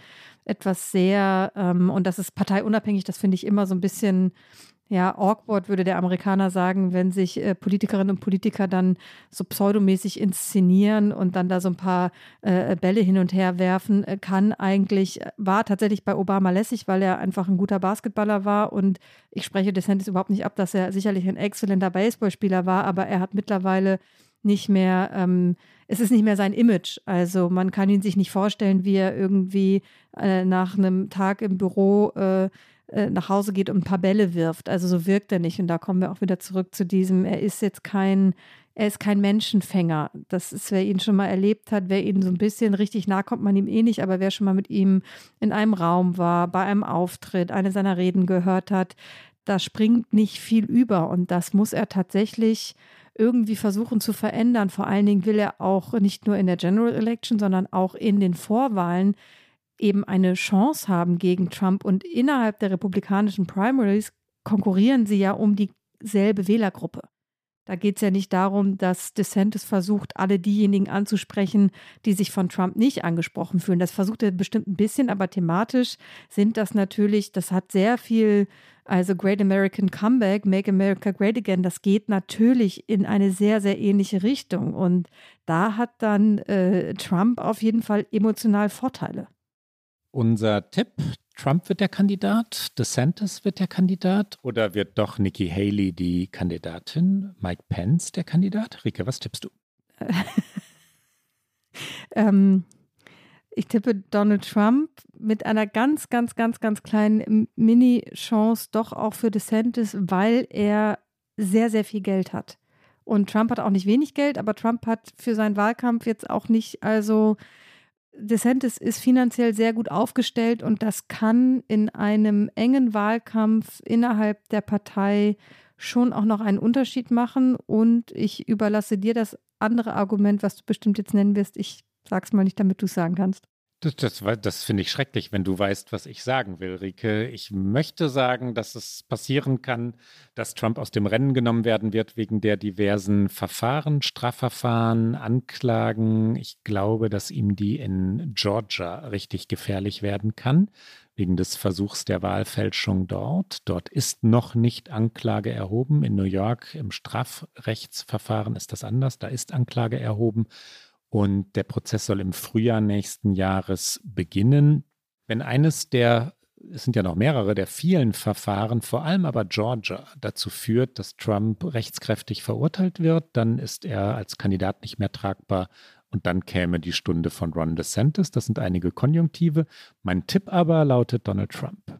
etwas sehr, ähm, und das ist parteiunabhängig, das finde ich immer so ein bisschen ja, awkward würde der Amerikaner sagen, wenn sich äh, Politikerinnen und Politiker dann so pseudomäßig inszenieren und dann da so ein paar äh, Bälle hin und her werfen, äh, kann eigentlich, war tatsächlich bei Obama lässig, weil er einfach ein guter Basketballer war und ich spreche DeSantis überhaupt nicht ab, dass er sicherlich ein exzellenter Baseballspieler war, aber er hat mittlerweile nicht mehr, ähm, es ist nicht mehr sein Image. Also man kann ihn sich nicht vorstellen, wie er irgendwie äh, nach einem Tag im Büro äh, nach Hause geht und ein paar Bälle wirft. Also so wirkt er nicht. Und da kommen wir auch wieder zurück zu diesem, er ist jetzt kein, er ist kein Menschenfänger. Das ist, wer ihn schon mal erlebt hat, wer ihn so ein bisschen richtig nah kommt man ihm eh nicht, aber wer schon mal mit ihm in einem Raum war, bei einem Auftritt, eine seiner Reden gehört hat, da springt nicht viel über. Und das muss er tatsächlich irgendwie versuchen zu verändern. Vor allen Dingen will er auch nicht nur in der General Election, sondern auch in den Vorwahlen eben eine Chance haben gegen Trump. Und innerhalb der republikanischen Primaries konkurrieren sie ja um dieselbe Wählergruppe. Da geht es ja nicht darum, dass DeSantis versucht, alle diejenigen anzusprechen, die sich von Trump nicht angesprochen fühlen. Das versucht er bestimmt ein bisschen, aber thematisch sind das natürlich, das hat sehr viel, also Great American Comeback, Make America Great Again, das geht natürlich in eine sehr, sehr ähnliche Richtung. Und da hat dann äh, Trump auf jeden Fall emotional Vorteile. Unser Tipp, Trump wird der Kandidat, DeSantis wird der Kandidat oder wird doch Nikki Haley die Kandidatin, Mike Pence der Kandidat? Rike, was tippst du? ähm, ich tippe Donald Trump mit einer ganz, ganz, ganz, ganz kleinen Mini-Chance doch auch für DeSantis, weil er sehr, sehr viel Geld hat. Und Trump hat auch nicht wenig Geld, aber Trump hat für seinen Wahlkampf jetzt auch nicht, also DeSantis ist finanziell sehr gut aufgestellt und das kann in einem engen Wahlkampf innerhalb der Partei schon auch noch einen Unterschied machen. Und ich überlasse dir das andere Argument, was du bestimmt jetzt nennen wirst. Ich sag's mal nicht, damit du es sagen kannst. Das, das, das finde ich schrecklich, wenn du weißt, was ich sagen will, Rike. Ich möchte sagen, dass es passieren kann, dass Trump aus dem Rennen genommen werden wird wegen der diversen Verfahren, Strafverfahren, Anklagen. Ich glaube, dass ihm die in Georgia richtig gefährlich werden kann, wegen des Versuchs der Wahlfälschung dort. Dort ist noch nicht Anklage erhoben. In New York im Strafrechtsverfahren ist das anders. Da ist Anklage erhoben und der Prozess soll im Frühjahr nächsten Jahres beginnen. Wenn eines der, es sind ja noch mehrere der vielen Verfahren, vor allem aber Georgia, dazu führt, dass Trump rechtskräftig verurteilt wird, dann ist er als Kandidat nicht mehr tragbar und dann käme die Stunde von Ron DeSantis. Das sind einige Konjunktive. Mein Tipp aber lautet Donald Trump.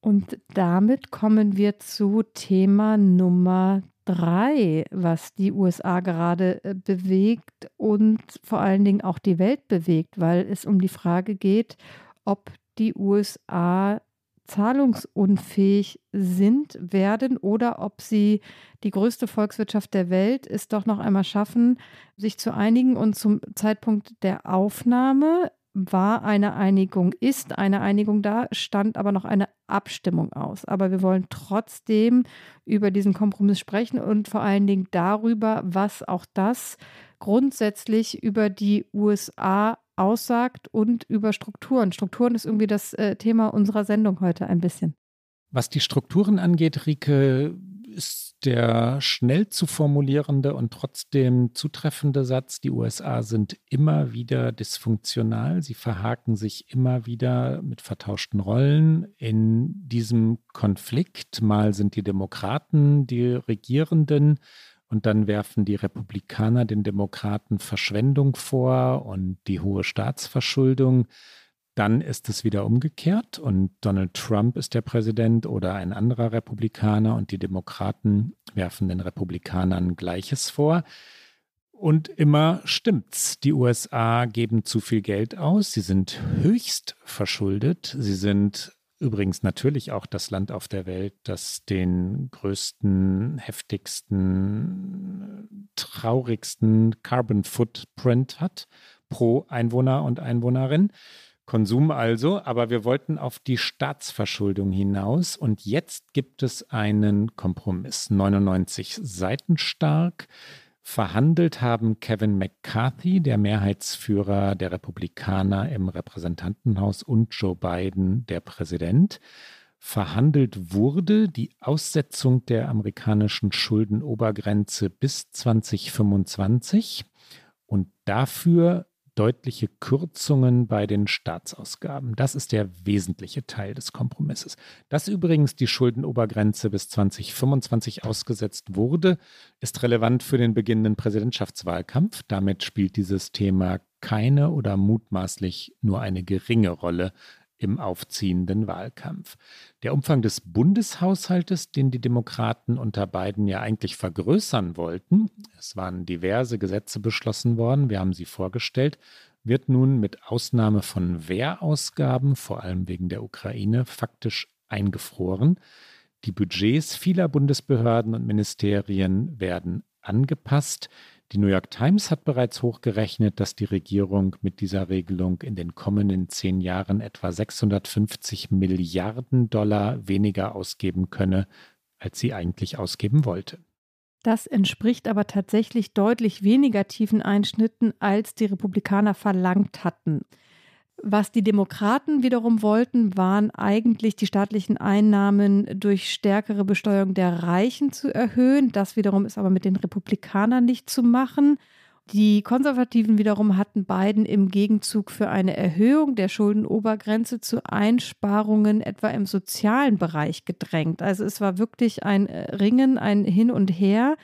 Und damit kommen wir zu Thema Nummer 3, was die USA gerade äh, bewegt und vor allen Dingen auch die Welt bewegt, weil es um die Frage geht, ob die USA zahlungsunfähig sind, werden oder ob sie die größte Volkswirtschaft der Welt es doch noch einmal schaffen, sich zu einigen. Und zum Zeitpunkt der Aufnahme war eine Einigung, ist eine Einigung da, stand aber noch eine Abstimmung aus. Aber wir wollen trotzdem über diesen Kompromiss sprechen und vor allen Dingen darüber, was auch das grundsätzlich über die USA aussagt und über Strukturen. Strukturen ist irgendwie das äh, Thema unserer Sendung heute ein bisschen. Was die Strukturen angeht, Rike, ist der schnell zu formulierende und trotzdem zutreffende Satz, die USA sind immer wieder dysfunktional, sie verhaken sich immer wieder mit vertauschten Rollen in diesem Konflikt. Mal sind die Demokraten die Regierenden und dann werfen die Republikaner den Demokraten Verschwendung vor und die hohe Staatsverschuldung. Dann ist es wieder umgekehrt und Donald Trump ist der Präsident oder ein anderer Republikaner und die Demokraten werfen den Republikanern Gleiches vor. Und immer stimmt's. Die USA geben zu viel Geld aus. Sie sind höchst verschuldet. Sie sind übrigens natürlich auch das Land auf der Welt, das den größten, heftigsten, traurigsten Carbon Footprint hat pro Einwohner und Einwohnerin. Konsum also, aber wir wollten auf die Staatsverschuldung hinaus und jetzt gibt es einen Kompromiss. 99 Seiten stark. Verhandelt haben Kevin McCarthy, der Mehrheitsführer der Republikaner im Repräsentantenhaus, und Joe Biden, der Präsident. Verhandelt wurde die Aussetzung der amerikanischen Schuldenobergrenze bis 2025 und dafür deutliche Kürzungen bei den Staatsausgaben. Das ist der wesentliche Teil des Kompromisses. Dass übrigens die Schuldenobergrenze bis 2025 ausgesetzt wurde, ist relevant für den beginnenden Präsidentschaftswahlkampf. Damit spielt dieses Thema keine oder mutmaßlich nur eine geringe Rolle im aufziehenden Wahlkampf. Der Umfang des Bundeshaushaltes, den die Demokraten unter Biden ja eigentlich vergrößern wollten, es waren diverse Gesetze beschlossen worden, wir haben sie vorgestellt, wird nun mit Ausnahme von Wehrausgaben, vor allem wegen der Ukraine, faktisch eingefroren. Die Budgets vieler Bundesbehörden und Ministerien werden angepasst. Die New York Times hat bereits hochgerechnet, dass die Regierung mit dieser Regelung in den kommenden zehn Jahren etwa 650 Milliarden Dollar weniger ausgeben könne, als sie eigentlich ausgeben wollte. Das entspricht aber tatsächlich deutlich weniger tiefen Einschnitten, als die Republikaner verlangt hatten. Was die Demokraten wiederum wollten, waren eigentlich die staatlichen Einnahmen durch stärkere Besteuerung der Reichen zu erhöhen. Das wiederum ist aber mit den Republikanern nicht zu machen. Die Konservativen wiederum hatten Biden im Gegenzug für eine Erhöhung der Schuldenobergrenze zu Einsparungen etwa im sozialen Bereich gedrängt. Also es war wirklich ein Ringen, ein Hin und Her.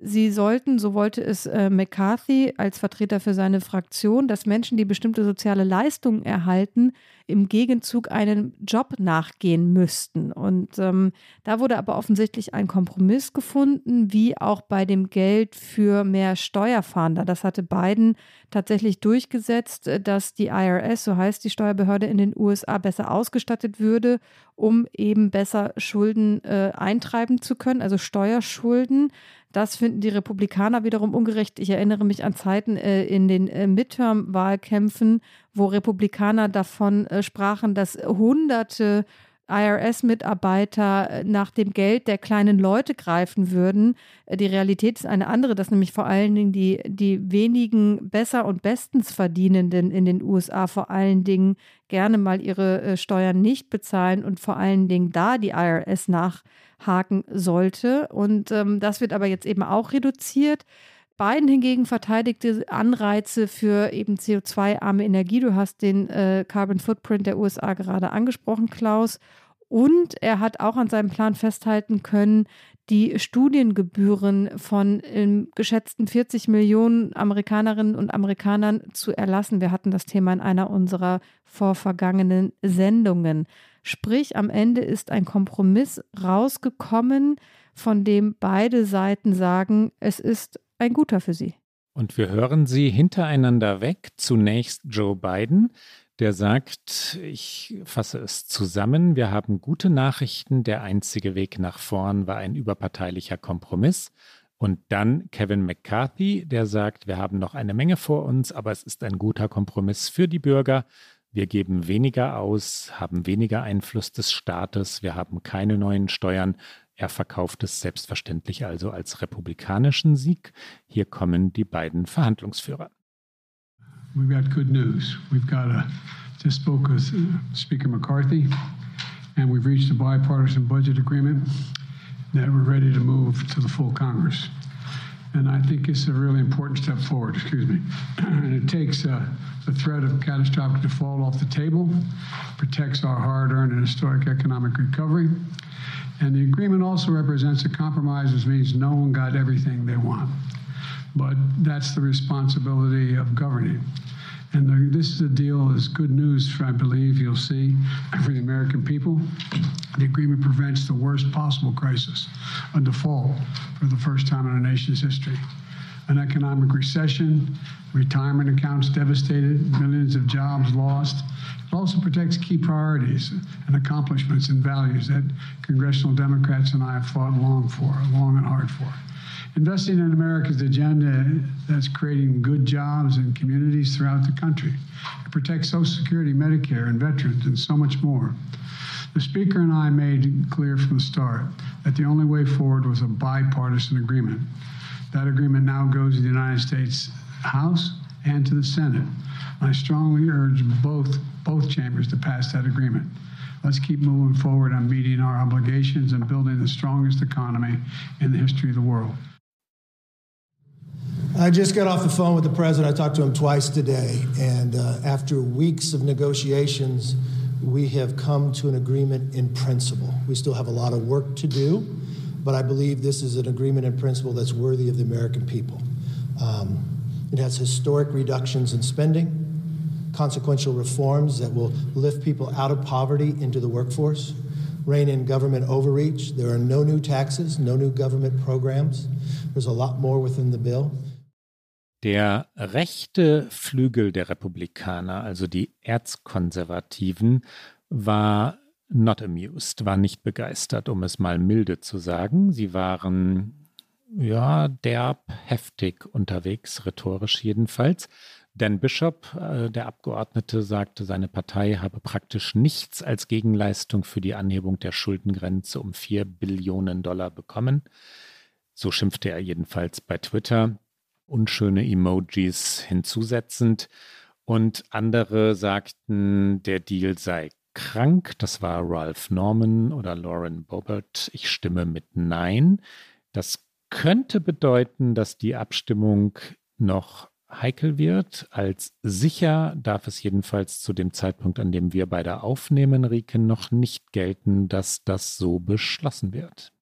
Sie sollten, so wollte es äh, McCarthy als Vertreter für seine Fraktion, dass Menschen, die bestimmte soziale Leistungen erhalten, im Gegenzug einen Job nachgehen müssten. Und ähm, da wurde aber offensichtlich ein Kompromiss gefunden, wie auch bei dem Geld für mehr Steuerfahnder. Das hatte Biden tatsächlich durchgesetzt, äh, dass die IRS, so heißt die Steuerbehörde in den USA, besser ausgestattet würde, um eben besser Schulden äh, eintreiben zu können, also Steuerschulden. Das finden die Republikaner wiederum ungerecht. Ich erinnere mich an Zeiten äh, in den äh, Midterm-Wahlkämpfen, wo Republikaner davon äh, sprachen, dass Hunderte IRS-Mitarbeiter äh, nach dem Geld der kleinen Leute greifen würden. Äh, die Realität ist eine andere, dass nämlich vor allen Dingen die, die wenigen besser und bestens Verdienenden in den USA vor allen Dingen gerne mal ihre Steuern nicht bezahlen und vor allen Dingen da die IRS nach haken sollte. Und ähm, das wird aber jetzt eben auch reduziert. Biden hingegen verteidigte Anreize für eben CO2-arme Energie. Du hast den äh, Carbon Footprint der USA gerade angesprochen, Klaus. Und er hat auch an seinem Plan festhalten können, die Studiengebühren von im geschätzten 40 Millionen Amerikanerinnen und Amerikanern zu erlassen. Wir hatten das Thema in einer unserer vorvergangenen Sendungen. Sprich, am Ende ist ein Kompromiss rausgekommen, von dem beide Seiten sagen, es ist ein guter für sie. Und wir hören sie hintereinander weg. Zunächst Joe Biden, der sagt, ich fasse es zusammen, wir haben gute Nachrichten, der einzige Weg nach vorn war ein überparteilicher Kompromiss. Und dann Kevin McCarthy, der sagt, wir haben noch eine Menge vor uns, aber es ist ein guter Kompromiss für die Bürger. Wir geben weniger aus, haben weniger Einfluss des Staates, wir haben keine neuen Steuern. Er verkauft es selbstverständlich also als republikanischen Sieg. Hier kommen die beiden Verhandlungsführer. We've got good news. We've got a just spoke with uh, Speaker McCarthy, and we've reached a bipartisan budget agreement that we're ready to move to the full Congress. And I think it's a really important step forward, excuse me. and it takes uh, the threat of catastrophic default off the table, protects our hard earned and historic economic recovery. And the agreement also represents a compromise, which means no one got everything they want. But that's the responsibility of governing. And the, this is a deal is good news, for, I believe you'll see, for the American people. The agreement prevents the worst possible crisis, a default for the first time in our nation's history. An economic recession, retirement accounts devastated, millions of jobs lost. It also protects key priorities and accomplishments and values that congressional Democrats and I have fought long for, long and hard for. investing in America's agenda that's creating good jobs and communities throughout the country. It protects Social Security, Medicare, and veterans, and so much more. The Speaker and I made clear from the start that the only way forward was a bipartisan agreement. That agreement now goes to the United States House and to the Senate. I strongly urge both both chambers to pass that agreement. Let's keep moving forward on meeting our obligations and building the strongest economy in the history of the world. I just got off the phone with the president. I talked to him twice today. And uh, after weeks of negotiations, we have come to an agreement in principle. We still have a lot of work to do, but I believe this is an agreement in principle that's worthy of the American people. Um, it has historic reductions in spending, consequential reforms that will lift people out of poverty into the workforce, rein in government overreach. There are no new taxes, no new government programs. There's a lot more within the bill. Der rechte Flügel der Republikaner, also die Erzkonservativen, war not amused, war nicht begeistert, um es mal milde zu sagen. Sie waren ja derb heftig unterwegs, rhetorisch jedenfalls. Dan Bishop, äh, der Abgeordnete, sagte, seine Partei habe praktisch nichts als Gegenleistung für die Anhebung der Schuldengrenze um 4 Billionen Dollar bekommen. So schimpfte er jedenfalls bei Twitter unschöne Emojis hinzusetzend. Und andere sagten, der Deal sei krank. Das war Ralph Norman oder Lauren Boebert. Ich stimme mit Nein. Das könnte bedeuten, dass die Abstimmung noch heikel wird. Als sicher darf es jedenfalls zu dem Zeitpunkt, an dem wir beide aufnehmen, Rike, noch nicht gelten, dass das so beschlossen wird.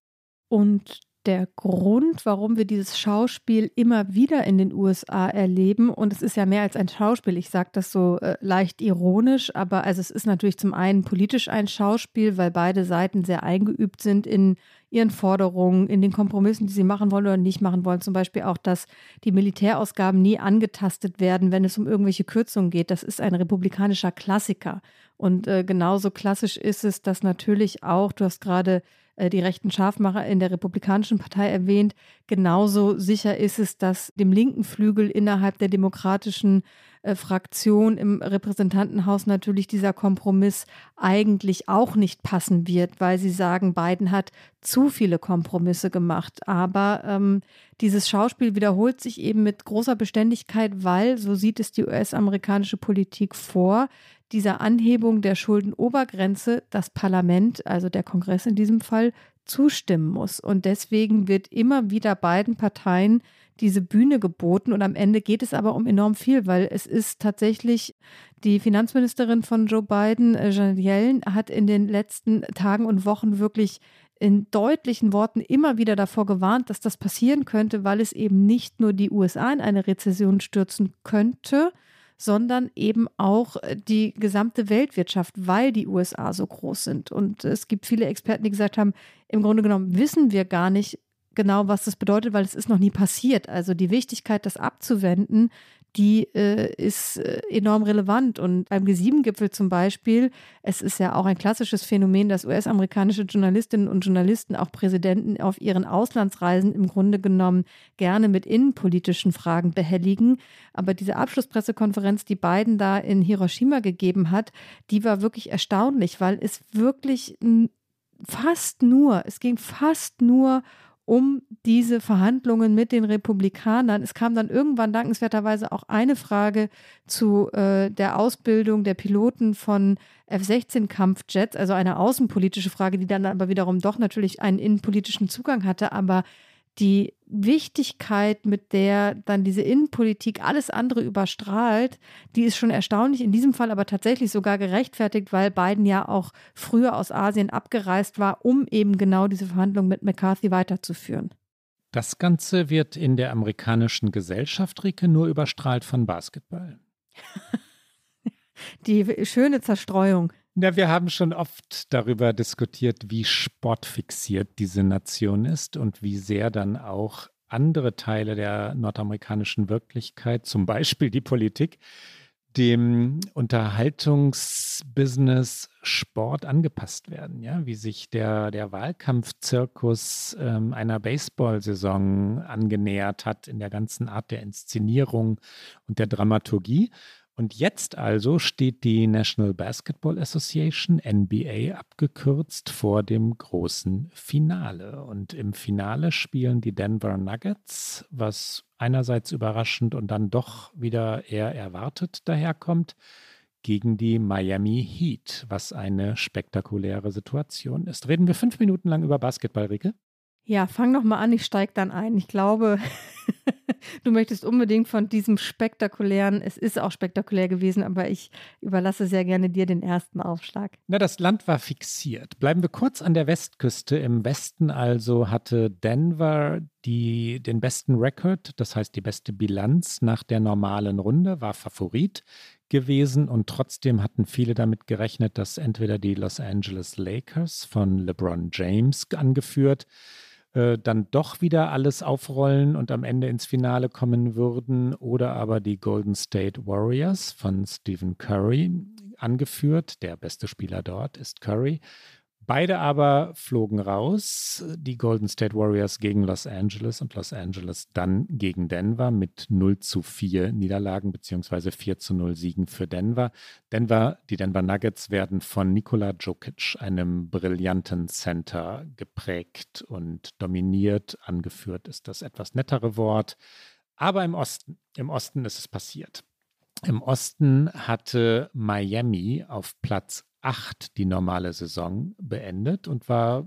Und der Grund, warum wir dieses Schauspiel immer wieder in den USA erleben. Und es ist ja mehr als ein Schauspiel. Ich sage das so äh, leicht ironisch, aber also es ist natürlich zum einen politisch ein Schauspiel, weil beide Seiten sehr eingeübt sind in ihren Forderungen, in den Kompromissen, die sie machen wollen oder nicht machen wollen. Zum Beispiel auch, dass die Militärausgaben nie angetastet werden, wenn es um irgendwelche Kürzungen geht. Das ist ein republikanischer Klassiker. Und äh, genauso klassisch ist es, dass natürlich auch, du hast gerade die rechten Scharfmacher in der Republikanischen Partei erwähnt. Genauso sicher ist es, dass dem linken Flügel innerhalb der demokratischen äh, Fraktion im Repräsentantenhaus natürlich dieser Kompromiss eigentlich auch nicht passen wird, weil sie sagen, Biden hat zu viele Kompromisse gemacht. Aber ähm, dieses Schauspiel wiederholt sich eben mit großer Beständigkeit, weil, so sieht es die US-amerikanische Politik vor, dieser Anhebung der Schuldenobergrenze das Parlament, also der Kongress in diesem Fall, zustimmen muss. Und deswegen wird immer wieder beiden Parteien diese Bühne geboten. Und am Ende geht es aber um enorm viel, weil es ist tatsächlich die Finanzministerin von Joe Biden, äh, Janet Yellen, hat in den letzten Tagen und Wochen wirklich in deutlichen Worten immer wieder davor gewarnt, dass das passieren könnte, weil es eben nicht nur die USA in eine Rezession stürzen könnte, sondern eben auch äh, die gesamte Weltwirtschaft, weil die USA so groß sind. Und es gibt viele Experten, die gesagt haben, im Grunde genommen wissen wir gar nicht genau, was das bedeutet, weil es ist noch nie passiert. Also die Wichtigkeit, das abzuwenden, die äh, ist äh, enorm relevant. Und beim G7-Gipfel zum Beispiel, es ist ja auch ein klassisches Phänomen, dass US-amerikanische Journalistinnen und Journalisten, auch Präsidenten auf ihren Auslandsreisen im Grunde genommen gerne mit innenpolitischen Fragen behelligen. Aber diese Abschlusspressekonferenz, die Biden da in Hiroshima gegeben hat, die war wirklich erstaunlich, weil es wirklich fast nur, es ging fast nur um um diese Verhandlungen mit den Republikanern. Es kam dann irgendwann dankenswerterweise auch eine Frage zu äh, der Ausbildung der Piloten von F-16-Kampfjets, also eine außenpolitische Frage, die dann aber wiederum doch natürlich einen innenpolitischen Zugang hatte. Aber die Wichtigkeit, mit der dann diese Innenpolitik alles andere überstrahlt, die ist schon erstaunlich. In diesem Fall aber tatsächlich sogar gerechtfertigt, weil Biden ja auch früher aus Asien abgereist war, um eben genau diese Verhandlungen mit McCarthy weiterzuführen. Das Ganze wird in der amerikanischen Gesellschaft, Rike, nur überstrahlt von Basketball. die schöne Zerstreuung. Na, wir haben schon oft darüber diskutiert, wie sportfixiert diese Nation ist und wie sehr dann auch andere Teile der nordamerikanischen Wirklichkeit, zum Beispiel die Politik, dem Unterhaltungsbusiness Sport angepasst werden, ja, wie sich der, der Wahlkampfzirkus ähm, einer Baseball-Saison angenähert hat in der ganzen Art der Inszenierung und der Dramaturgie. Und jetzt also steht die National Basketball Association, NBA abgekürzt, vor dem großen Finale. Und im Finale spielen die Denver Nuggets, was einerseits überraschend und dann doch wieder eher erwartet daherkommt, gegen die Miami Heat, was eine spektakuläre Situation ist. Reden wir fünf Minuten lang über Basketball, Rike? Ja, fang noch mal an, ich steige dann ein. Ich glaube, du möchtest unbedingt von diesem spektakulären, es ist auch spektakulär gewesen, aber ich überlasse sehr gerne dir den ersten Aufschlag. Na, das Land war fixiert. Bleiben wir kurz an der Westküste. Im Westen also hatte Denver die, den besten Rekord, das heißt die beste Bilanz nach der normalen Runde, war Favorit gewesen und trotzdem hatten viele damit gerechnet, dass entweder die Los Angeles Lakers von LeBron James angeführt, äh, dann doch wieder alles aufrollen und am Ende ins Finale kommen würden oder aber die Golden State Warriors von Stephen Curry angeführt. Der beste Spieler dort ist Curry. Beide aber flogen raus, die Golden State Warriors gegen Los Angeles und Los Angeles dann gegen Denver mit 0 zu 4 Niederlagen beziehungsweise 4 zu 0 Siegen für Denver. Denver, die Denver Nuggets werden von Nikola Djokic, einem brillanten Center, geprägt und dominiert. Angeführt ist das etwas nettere Wort. Aber im Osten, im Osten ist es passiert. Im Osten hatte Miami auf Platz 8 die normale Saison beendet und war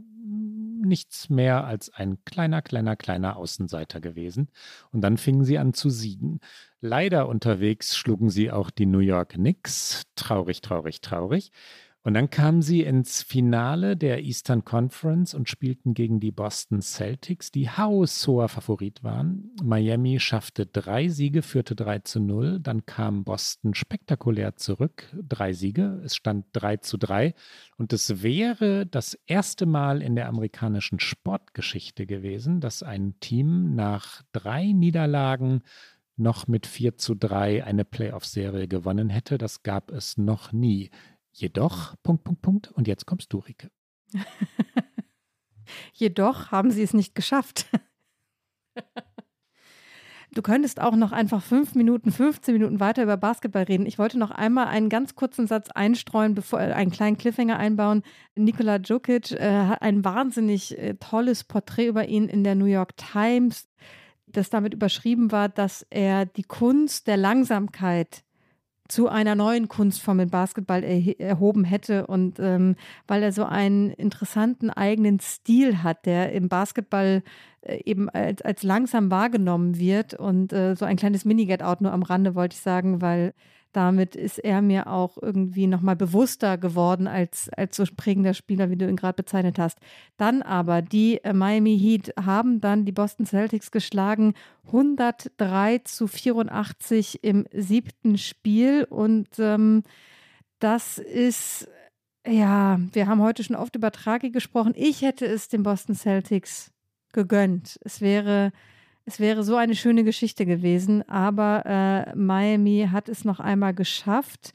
nichts mehr als ein kleiner, kleiner, kleiner Außenseiter gewesen. Und dann fingen sie an zu siegen. Leider unterwegs schlugen sie auch die New York Knicks. Traurig, traurig, traurig. Und dann kamen sie ins Finale der Eastern Conference und spielten gegen die Boston Celtics, die haushoher Favorit waren. Miami schaffte drei Siege, führte 3 zu 0. Dann kam Boston spektakulär zurück, drei Siege. Es stand 3 zu 3. Und es wäre das erste Mal in der amerikanischen Sportgeschichte gewesen, dass ein Team nach drei Niederlagen noch mit 4 zu 3 eine Playoff-Serie gewonnen hätte. Das gab es noch nie. Jedoch, Punkt, Punkt, Punkt. Und jetzt kommst du, Rike. Jedoch haben sie es nicht geschafft. Du könntest auch noch einfach fünf Minuten, 15 Minuten weiter über Basketball reden. Ich wollte noch einmal einen ganz kurzen Satz einstreuen, bevor äh, einen kleinen Cliffhanger einbauen. Nikola Djokic äh, hat ein wahnsinnig äh, tolles Porträt über ihn in der New York Times, das damit überschrieben war, dass er die Kunst der Langsamkeit zu einer neuen Kunstform im Basketball er, erhoben hätte und ähm, weil er so einen interessanten eigenen Stil hat, der im Basketball äh, eben als, als langsam wahrgenommen wird und äh, so ein kleines Mini-Get-Out nur am Rande wollte ich sagen, weil damit ist er mir auch irgendwie nochmal bewusster geworden als, als so prägender Spieler, wie du ihn gerade bezeichnet hast. Dann aber, die äh, Miami Heat haben dann die Boston Celtics geschlagen, 103 zu 84 im siebten Spiel. Und ähm, das ist, ja, wir haben heute schon oft über Tragik gesprochen. Ich hätte es den Boston Celtics gegönnt. Es wäre es wäre so eine schöne Geschichte gewesen, aber äh, Miami hat es noch einmal geschafft.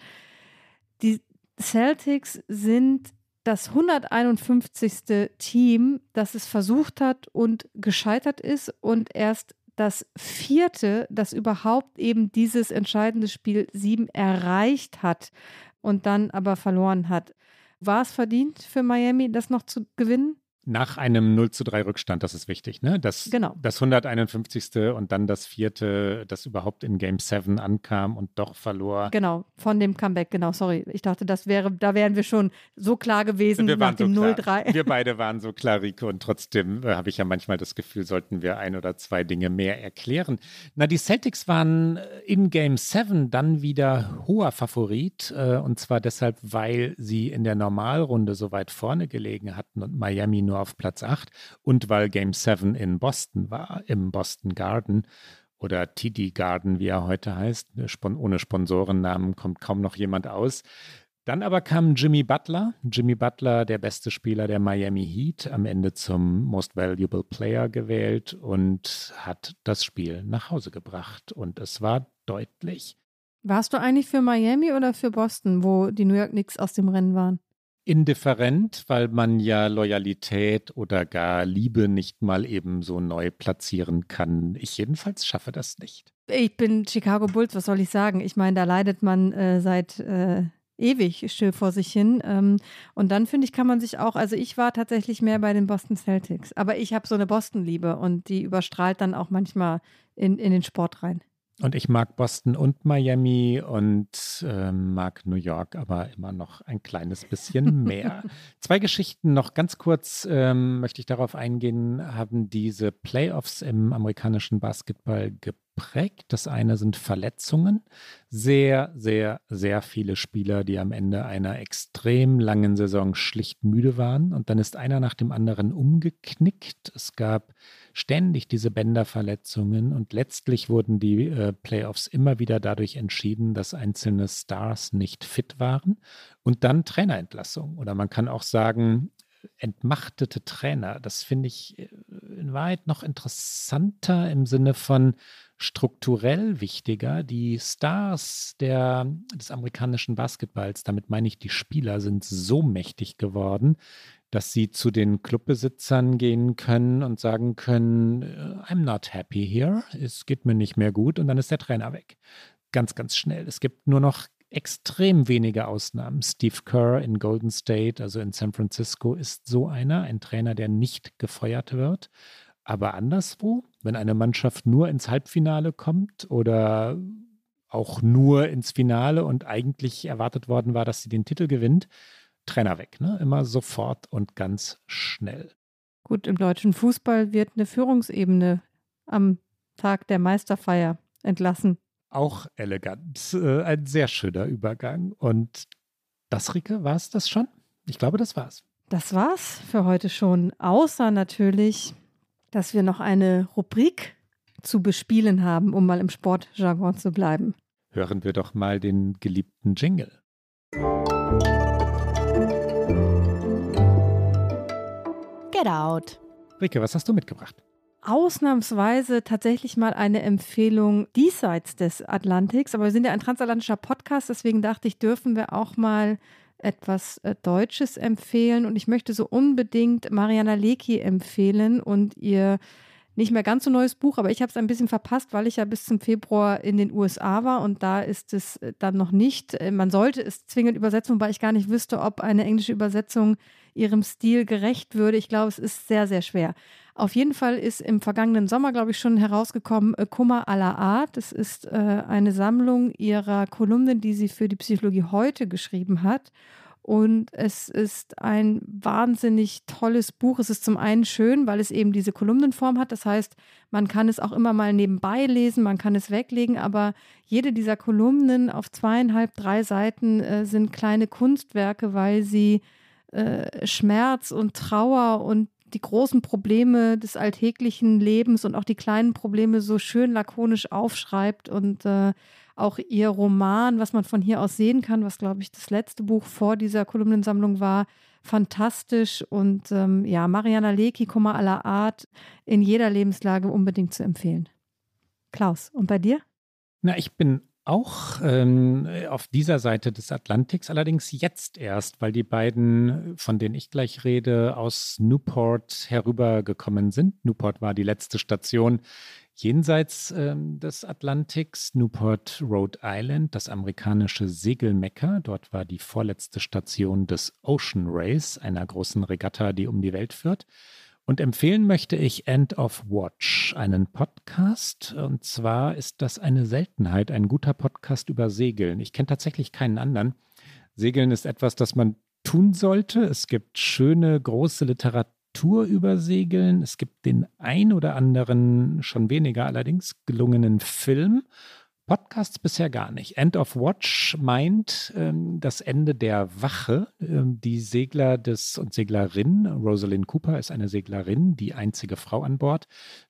Die Celtics sind das 151. Team, das es versucht hat und gescheitert ist und erst das vierte, das überhaupt eben dieses entscheidende Spiel 7 erreicht hat und dann aber verloren hat. War es verdient für Miami, das noch zu gewinnen? Nach einem 0 zu 3 Rückstand, das ist wichtig, ne? Das, genau. das 151. und dann das vierte, das überhaupt in Game 7 ankam und doch verlor. Genau, von dem Comeback, genau, sorry. Ich dachte, das wäre, da wären wir schon so klar gewesen wir nach dem so 0-3. Wir beide waren so klar, Rico, und trotzdem äh, habe ich ja manchmal das Gefühl, sollten wir ein oder zwei Dinge mehr erklären. Na, die Celtics waren äh, in Game 7 dann wieder hoher Favorit, äh, und zwar deshalb, weil sie in der Normalrunde so weit vorne gelegen hatten und Miami nur nur auf Platz 8 und weil Game 7 in Boston war, im Boston Garden oder TD Garden, wie er heute heißt. Ohne Sponsorennamen kommt kaum noch jemand aus. Dann aber kam Jimmy Butler. Jimmy Butler, der beste Spieler der Miami Heat, am Ende zum Most Valuable Player gewählt und hat das Spiel nach Hause gebracht. Und es war deutlich. Warst du eigentlich für Miami oder für Boston, wo die New York Knicks aus dem Rennen waren? Indifferent, weil man ja Loyalität oder gar Liebe nicht mal eben so neu platzieren kann. Ich jedenfalls schaffe das nicht. Ich bin Chicago Bulls, was soll ich sagen? Ich meine, da leidet man äh, seit äh, ewig still vor sich hin. Ähm, und dann finde ich, kann man sich auch, also ich war tatsächlich mehr bei den Boston Celtics, aber ich habe so eine Boston-Liebe und die überstrahlt dann auch manchmal in, in den Sport rein. Und ich mag Boston und Miami und äh, mag New York aber immer noch ein kleines bisschen mehr. Zwei Geschichten noch ganz kurz ähm, möchte ich darauf eingehen, haben diese Playoffs im amerikanischen Basketball geprägt. Das eine sind Verletzungen. Sehr, sehr, sehr viele Spieler, die am Ende einer extrem langen Saison schlicht müde waren. Und dann ist einer nach dem anderen umgeknickt. Es gab ständig diese Bänderverletzungen und letztlich wurden die äh, Playoffs immer wieder dadurch entschieden, dass einzelne Stars nicht fit waren und dann Trainerentlassung. Oder man kann auch sagen, entmachtete Trainer. Das finde ich äh, in Wahrheit noch interessanter im Sinne von strukturell wichtiger. Die Stars der, des amerikanischen Basketballs, damit meine ich die Spieler, sind so mächtig geworden, dass sie zu den Clubbesitzern gehen können und sagen können, äh, I'm not happy here, es geht mir nicht mehr gut und dann ist der Trainer weg. Ganz, ganz schnell. Es gibt nur noch extrem wenige Ausnahmen. Steve Kerr in Golden State, also in San Francisco, ist so einer, ein Trainer, der nicht gefeuert wird. Aber anderswo, wenn eine Mannschaft nur ins Halbfinale kommt oder auch nur ins Finale und eigentlich erwartet worden war, dass sie den Titel gewinnt, Trainer weg, ne? Immer sofort und ganz schnell. Gut, im deutschen Fußball wird eine Führungsebene am Tag der Meisterfeier entlassen. Auch elegant. Äh, ein sehr schöner Übergang. Und das, Rike, war es das schon? Ich glaube, das war's. Das war's für heute schon. Außer natürlich, dass wir noch eine Rubrik zu bespielen haben, um mal im Sportjargon zu bleiben. Hören wir doch mal den geliebten Jingle. Out. Rike, was hast du mitgebracht? Ausnahmsweise tatsächlich mal eine Empfehlung diesseits des Atlantiks, aber wir sind ja ein transatlantischer Podcast, deswegen dachte ich, dürfen wir auch mal etwas äh, Deutsches empfehlen und ich möchte so unbedingt Mariana Lecki empfehlen und ihr nicht mehr ganz so neues Buch, aber ich habe es ein bisschen verpasst, weil ich ja bis zum Februar in den USA war und da ist es äh, dann noch nicht. Äh, man sollte es zwingend übersetzen, wobei ich gar nicht wüsste, ob eine englische Übersetzung ihrem Stil gerecht würde. Ich glaube, es ist sehr, sehr schwer. Auf jeden Fall ist im vergangenen Sommer, glaube ich, schon herausgekommen äh, Kummer aller Art. Das ist äh, eine Sammlung ihrer Kolumnen, die sie für die Psychologie heute geschrieben hat. Und es ist ein wahnsinnig tolles Buch. Es ist zum einen schön, weil es eben diese Kolumnenform hat. Das heißt, man kann es auch immer mal nebenbei lesen, man kann es weglegen, aber jede dieser Kolumnen auf zweieinhalb, drei Seiten äh, sind kleine Kunstwerke, weil sie äh, Schmerz und Trauer und die großen Probleme des alltäglichen Lebens und auch die kleinen Probleme so schön lakonisch aufschreibt und äh, auch ihr Roman, was man von hier aus sehen kann, was glaube ich das letzte Buch vor dieser Kolumnensammlung war, fantastisch und ähm, ja, Mariana Lecki, Kummer aller Art, in jeder Lebenslage unbedingt zu empfehlen. Klaus, und bei dir? Na, ich bin auch ähm, auf dieser Seite des Atlantiks, allerdings jetzt erst, weil die beiden, von denen ich gleich rede, aus Newport herübergekommen sind. Newport war die letzte Station jenseits ähm, des Atlantiks, Newport, Rhode Island, das amerikanische Segelmecker. Dort war die vorletzte Station des Ocean Race, einer großen Regatta, die um die Welt führt. Und empfehlen möchte ich End of Watch, einen Podcast. Und zwar ist das eine Seltenheit, ein guter Podcast über Segeln. Ich kenne tatsächlich keinen anderen. Segeln ist etwas, das man tun sollte. Es gibt schöne, große Literatur über Segeln. Es gibt den ein oder anderen, schon weniger allerdings, gelungenen Film. Podcasts bisher gar nicht. End of Watch meint ähm, das Ende der Wache. Ähm, die Segler des und Seglerin, Rosalind Cooper ist eine Seglerin, die einzige Frau an Bord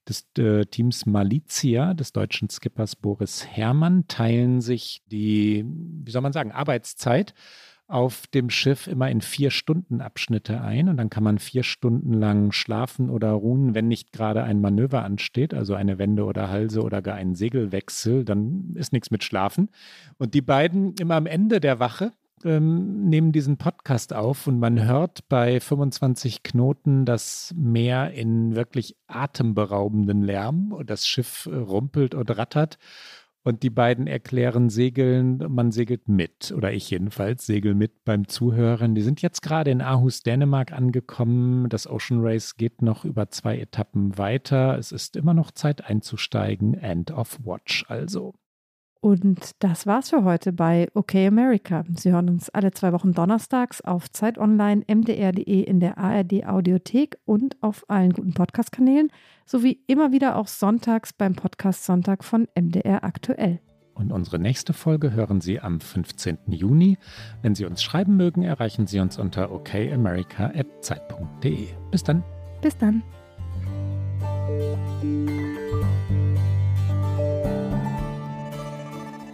des äh, Teams Malizia des deutschen Skippers Boris Herrmann, teilen sich die, wie soll man sagen, Arbeitszeit auf dem Schiff immer in vier Stunden Abschnitte ein und dann kann man vier Stunden lang schlafen oder ruhen, wenn nicht gerade ein Manöver ansteht, also eine Wende oder Halse oder gar ein Segelwechsel, dann ist nichts mit Schlafen. Und die beiden immer am Ende der Wache ähm, nehmen diesen Podcast auf und man hört bei 25 Knoten das Meer in wirklich atemberaubenden Lärm und das Schiff äh, rumpelt und rattert. Und die beiden erklären Segeln, man segelt mit, oder ich jedenfalls segel mit beim Zuhören. Die sind jetzt gerade in Aarhus, Dänemark angekommen. Das Ocean Race geht noch über zwei Etappen weiter. Es ist immer noch Zeit einzusteigen. End of Watch also. Und das war's für heute bei OK America. Sie hören uns alle zwei Wochen donnerstags auf Zeit Online, mdr.de in der ARD Audiothek und auf allen guten Podcast-Kanälen sowie immer wieder auch sonntags beim Podcast Sonntag von MDR aktuell. Und unsere nächste Folge hören Sie am 15. Juni. Wenn Sie uns schreiben mögen, erreichen Sie uns unter okamerica.zeit.de. Bis dann. Bis dann.